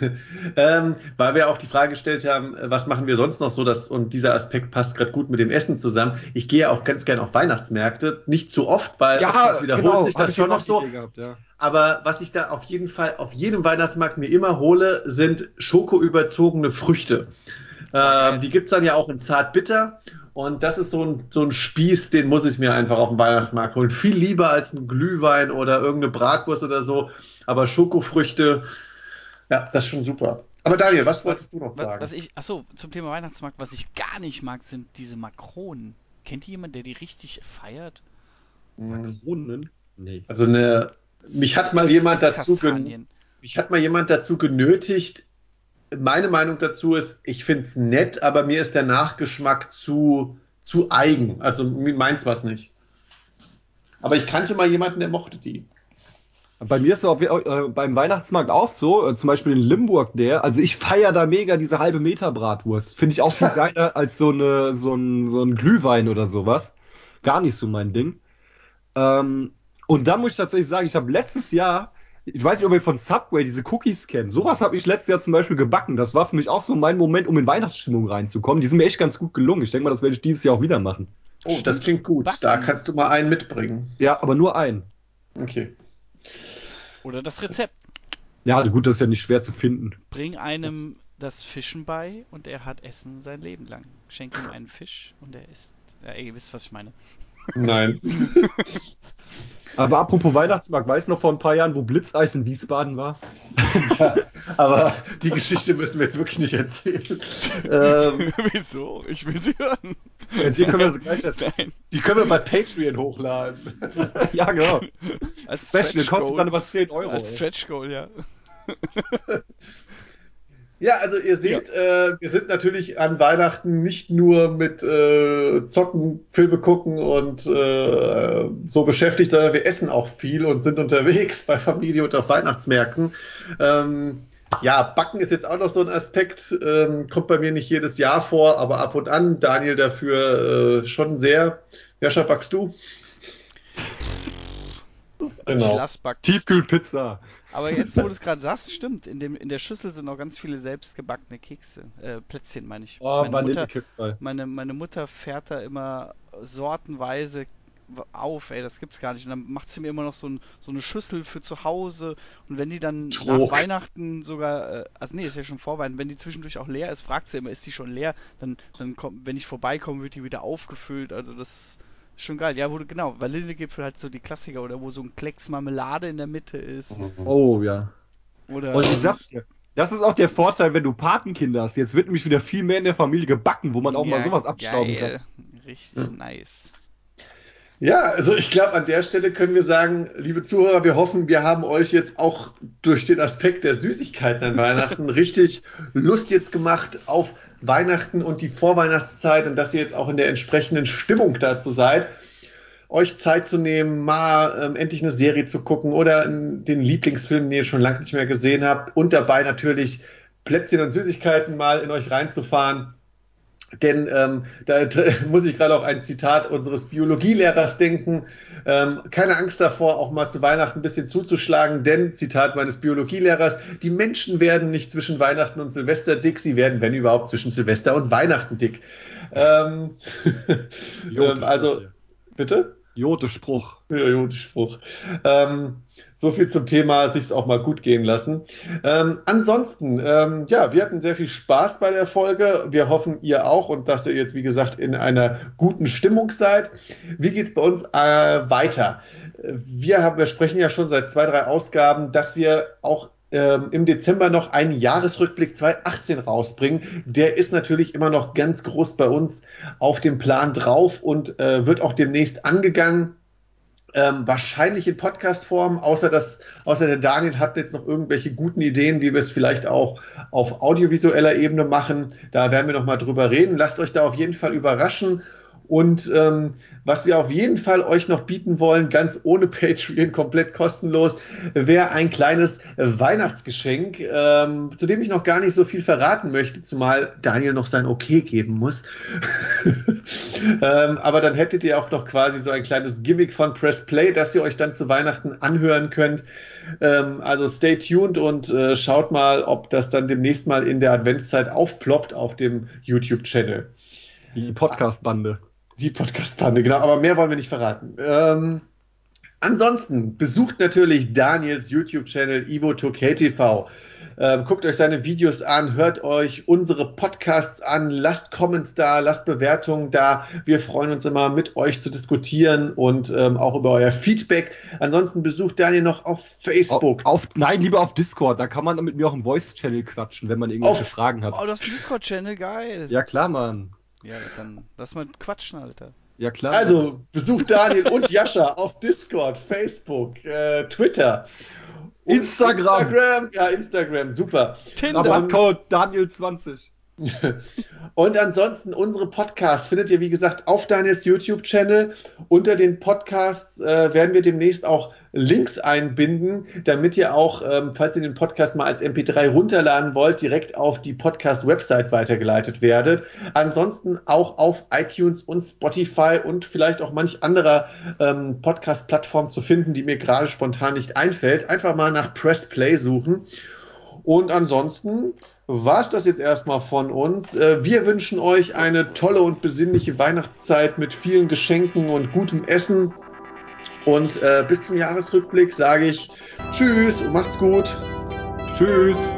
Ähm, weil wir auch die Frage gestellt haben, äh, was machen wir sonst noch so, dass, und dieser Aspekt passt gerade gut mit dem Essen zusammen. Ich gehe auch ganz gerne auf Weihnachtsmärkte, nicht zu oft, weil oftmals wiederholt sich hab das schon noch so. Gehabt, ja. Aber was ich da auf jeden Fall auf jedem Weihnachtsmarkt mir immer hole, sind schokoüberzogene Früchte. Ähm, die gibt's dann ja auch in Zartbitter. Und das ist so ein, so ein Spieß, den muss ich mir einfach auf dem Weihnachtsmarkt holen. Viel lieber als ein Glühwein oder irgendeine Bratwurst oder so. Aber Schokofrüchte, ja, das ist schon super. Aber Daniel, was wolltest du noch sagen? was ich, achso, zum Thema Weihnachtsmarkt, was ich gar nicht mag, sind diese Makronen. Kennt ihr jemanden, der die richtig feiert? Hm, Makronen? Nee. Also eine, mich hat mal jemand dazu gen. Mich hat mal jemand dazu genötigt. Meine Meinung dazu ist, ich finde es nett, aber mir ist der Nachgeschmack zu, zu eigen. Also meins was nicht. Aber ich kannte mal jemanden, der mochte die. Bei mir ist es auch, äh, beim Weihnachtsmarkt auch so, äh, zum Beispiel in Limburg der, also ich feier da mega diese halbe Meter Bratwurst. Finde ich auch viel geiler als so eine, so ein, so ein Glühwein oder sowas. Gar nicht so mein Ding. Ähm, und da muss ich tatsächlich sagen, ich habe letztes Jahr, ich weiß nicht, ob ihr von Subway diese Cookies kennt. Sowas habe ich letztes Jahr zum Beispiel gebacken. Das war für mich auch so mein Moment, um in Weihnachtsstimmung reinzukommen. Die sind mir echt ganz gut gelungen. Ich denke mal, das werde ich dieses Jahr auch wieder machen. Oh, das klingt gut. Backen. Da kannst du mal einen mitbringen. Ja, aber nur ein. Okay. Oder das Rezept. Ja, gut, das ist ja nicht schwer zu finden. Bring einem das Fischen bei und er hat Essen sein Leben lang. Schenk ihm einen Fisch und er isst. Ja, ihr wisst, was ich meine. Nein. Aber apropos Weihnachtsmarkt, weißt du noch vor ein paar Jahren, wo Blitzeis in Wiesbaden war? aber die Geschichte müssen wir jetzt wirklich nicht erzählen. ähm, Wieso? Ich will sie hören. Ja, die können wir so gleich erzählen. Nein. die können wir bei Patreon hochladen. Ja, genau. Als Special, Stretch kostet Goal. dann aber 10 Euro. Als. Stretch Goal, ja. Ja, also ihr seht, ja. äh, wir sind natürlich an Weihnachten nicht nur mit äh, Zocken, Filme gucken und äh, so beschäftigt, sondern wir essen auch viel und sind unterwegs bei Familie und auf Weihnachtsmärkten. Ähm, ja, Backen ist jetzt auch noch so ein Aspekt, ähm, kommt bei mir nicht jedes Jahr vor, aber ab und an. Daniel dafür äh, schon sehr. Jascha, backst du? Genau. Tiefkühlpizza. Aber jetzt, wo du es gerade sagst, stimmt. In, dem, in der Schüssel sind auch ganz viele selbstgebackene Kekse. Äh, Plätzchen meine ich. Oh, meine, Mutter, meine, meine Mutter fährt da immer sortenweise auf, ey, das gibt's gar nicht. Und dann macht sie mir immer noch so, ein, so eine Schüssel für zu Hause. Und wenn die dann Trog. nach Weihnachten sogar, äh, also nee, ist ja schon vor Weihnachten, wenn die zwischendurch auch leer ist, fragt sie immer, ist die schon leer? Dann, dann kommt, wenn ich vorbeikomme, wird die wieder aufgefüllt. Also das Schon geil, ja, wo du, genau, Vanillegipfel halt so die Klassiker oder wo so ein Klecks Marmelade in der Mitte ist. Oh, ja. Oder, Und ich sag's dir, das ist auch der Vorteil, wenn du Patenkinder hast. Jetzt wird nämlich wieder viel mehr in der Familie gebacken, wo man auch ja, mal sowas abstauben geil. kann. Richtig hm. nice. Ja, also ich glaube, an der Stelle können wir sagen, liebe Zuhörer, wir hoffen, wir haben euch jetzt auch durch den Aspekt der Süßigkeiten an Weihnachten richtig Lust jetzt gemacht auf Weihnachten und die Vorweihnachtszeit und dass ihr jetzt auch in der entsprechenden Stimmung dazu seid, euch Zeit zu nehmen, mal ähm, endlich eine Serie zu gucken oder den Lieblingsfilm, den ihr schon lange nicht mehr gesehen habt und dabei natürlich Plätzchen und Süßigkeiten mal in euch reinzufahren denn ähm, da, muss ich gerade auch ein Zitat unseres Biologielehrers denken. Ähm, keine Angst davor, auch mal zu Weihnachten ein bisschen zuzuschlagen, denn, Zitat meines Biologielehrers, die Menschen werden nicht zwischen Weihnachten und Silvester dick, sie werden, wenn überhaupt, zwischen Silvester und Weihnachten dick. Ähm, ähm, also, bitte? Jote-Spruch. Ja, Jote-Spruch. Ähm, so viel zum Thema, sich's auch mal gut gehen lassen. Ähm, ansonsten, ähm, ja, wir hatten sehr viel Spaß bei der Folge. Wir hoffen, ihr auch und dass ihr jetzt, wie gesagt, in einer guten Stimmung seid. Wie geht's bei uns äh, weiter? Wir, haben, wir sprechen ja schon seit zwei, drei Ausgaben, dass wir auch ähm, im Dezember noch einen Jahresrückblick 2018 rausbringen. Der ist natürlich immer noch ganz groß bei uns auf dem Plan drauf und äh, wird auch demnächst angegangen. Ähm, wahrscheinlich in Podcast-Form, außer dass, außer der Daniel hat jetzt noch irgendwelche guten Ideen, wie wir es vielleicht auch auf audiovisueller Ebene machen. Da werden wir noch mal drüber reden. Lasst euch da auf jeden Fall überraschen. Und ähm, was wir auf jeden Fall euch noch bieten wollen, ganz ohne Patreon, komplett kostenlos, wäre ein kleines Weihnachtsgeschenk, ähm, zu dem ich noch gar nicht so viel verraten möchte, zumal Daniel noch sein Okay geben muss. ähm, aber dann hättet ihr auch noch quasi so ein kleines Gimmick von Press Play, das ihr euch dann zu Weihnachten anhören könnt. Ähm, also stay tuned und äh, schaut mal, ob das dann demnächst mal in der Adventszeit aufploppt auf dem YouTube-Channel. Die Podcast-Bande. Die Podcast-Bande, genau, aber mehr wollen wir nicht verraten. Ähm, ansonsten besucht natürlich Daniels YouTube-Channel Ivo2KTV. Ähm, guckt euch seine Videos an, hört euch unsere Podcasts an, lasst Comments da, lasst Bewertungen da. Wir freuen uns immer, mit euch zu diskutieren und ähm, auch über euer Feedback. Ansonsten besucht Daniel noch auf Facebook. Auf, auf, nein, lieber auf Discord. Da kann man mit mir auch im Voice-Channel quatschen, wenn man irgendwelche auf, Fragen hat. Oh, das ist ein Discord-Channel, geil. Ja, klar, Mann. Ja, dann lass mal quatschen, Alter. Ja, klar. Also, besucht Daniel und Jascha auf Discord, Facebook, äh, Twitter. Instagram. Instagram. Ja, Instagram, super. Tinder. Rabattcode Daniel20. Und ansonsten unsere Podcasts findet ihr, wie gesagt, auf Daniels YouTube-Channel. Unter den Podcasts äh, werden wir demnächst auch Links einbinden, damit ihr auch, ähm, falls ihr den Podcast mal als MP3 runterladen wollt, direkt auf die Podcast-Website weitergeleitet werdet. Ansonsten auch auf iTunes und Spotify und vielleicht auch manch anderer ähm, Podcast-Plattform zu finden, die mir gerade spontan nicht einfällt. Einfach mal nach Press Play suchen. Und ansonsten war es das jetzt erstmal von uns. Äh, wir wünschen euch eine tolle und besinnliche Weihnachtszeit mit vielen Geschenken und gutem Essen. Und äh, bis zum Jahresrückblick sage ich Tschüss und macht's gut. Tschüss.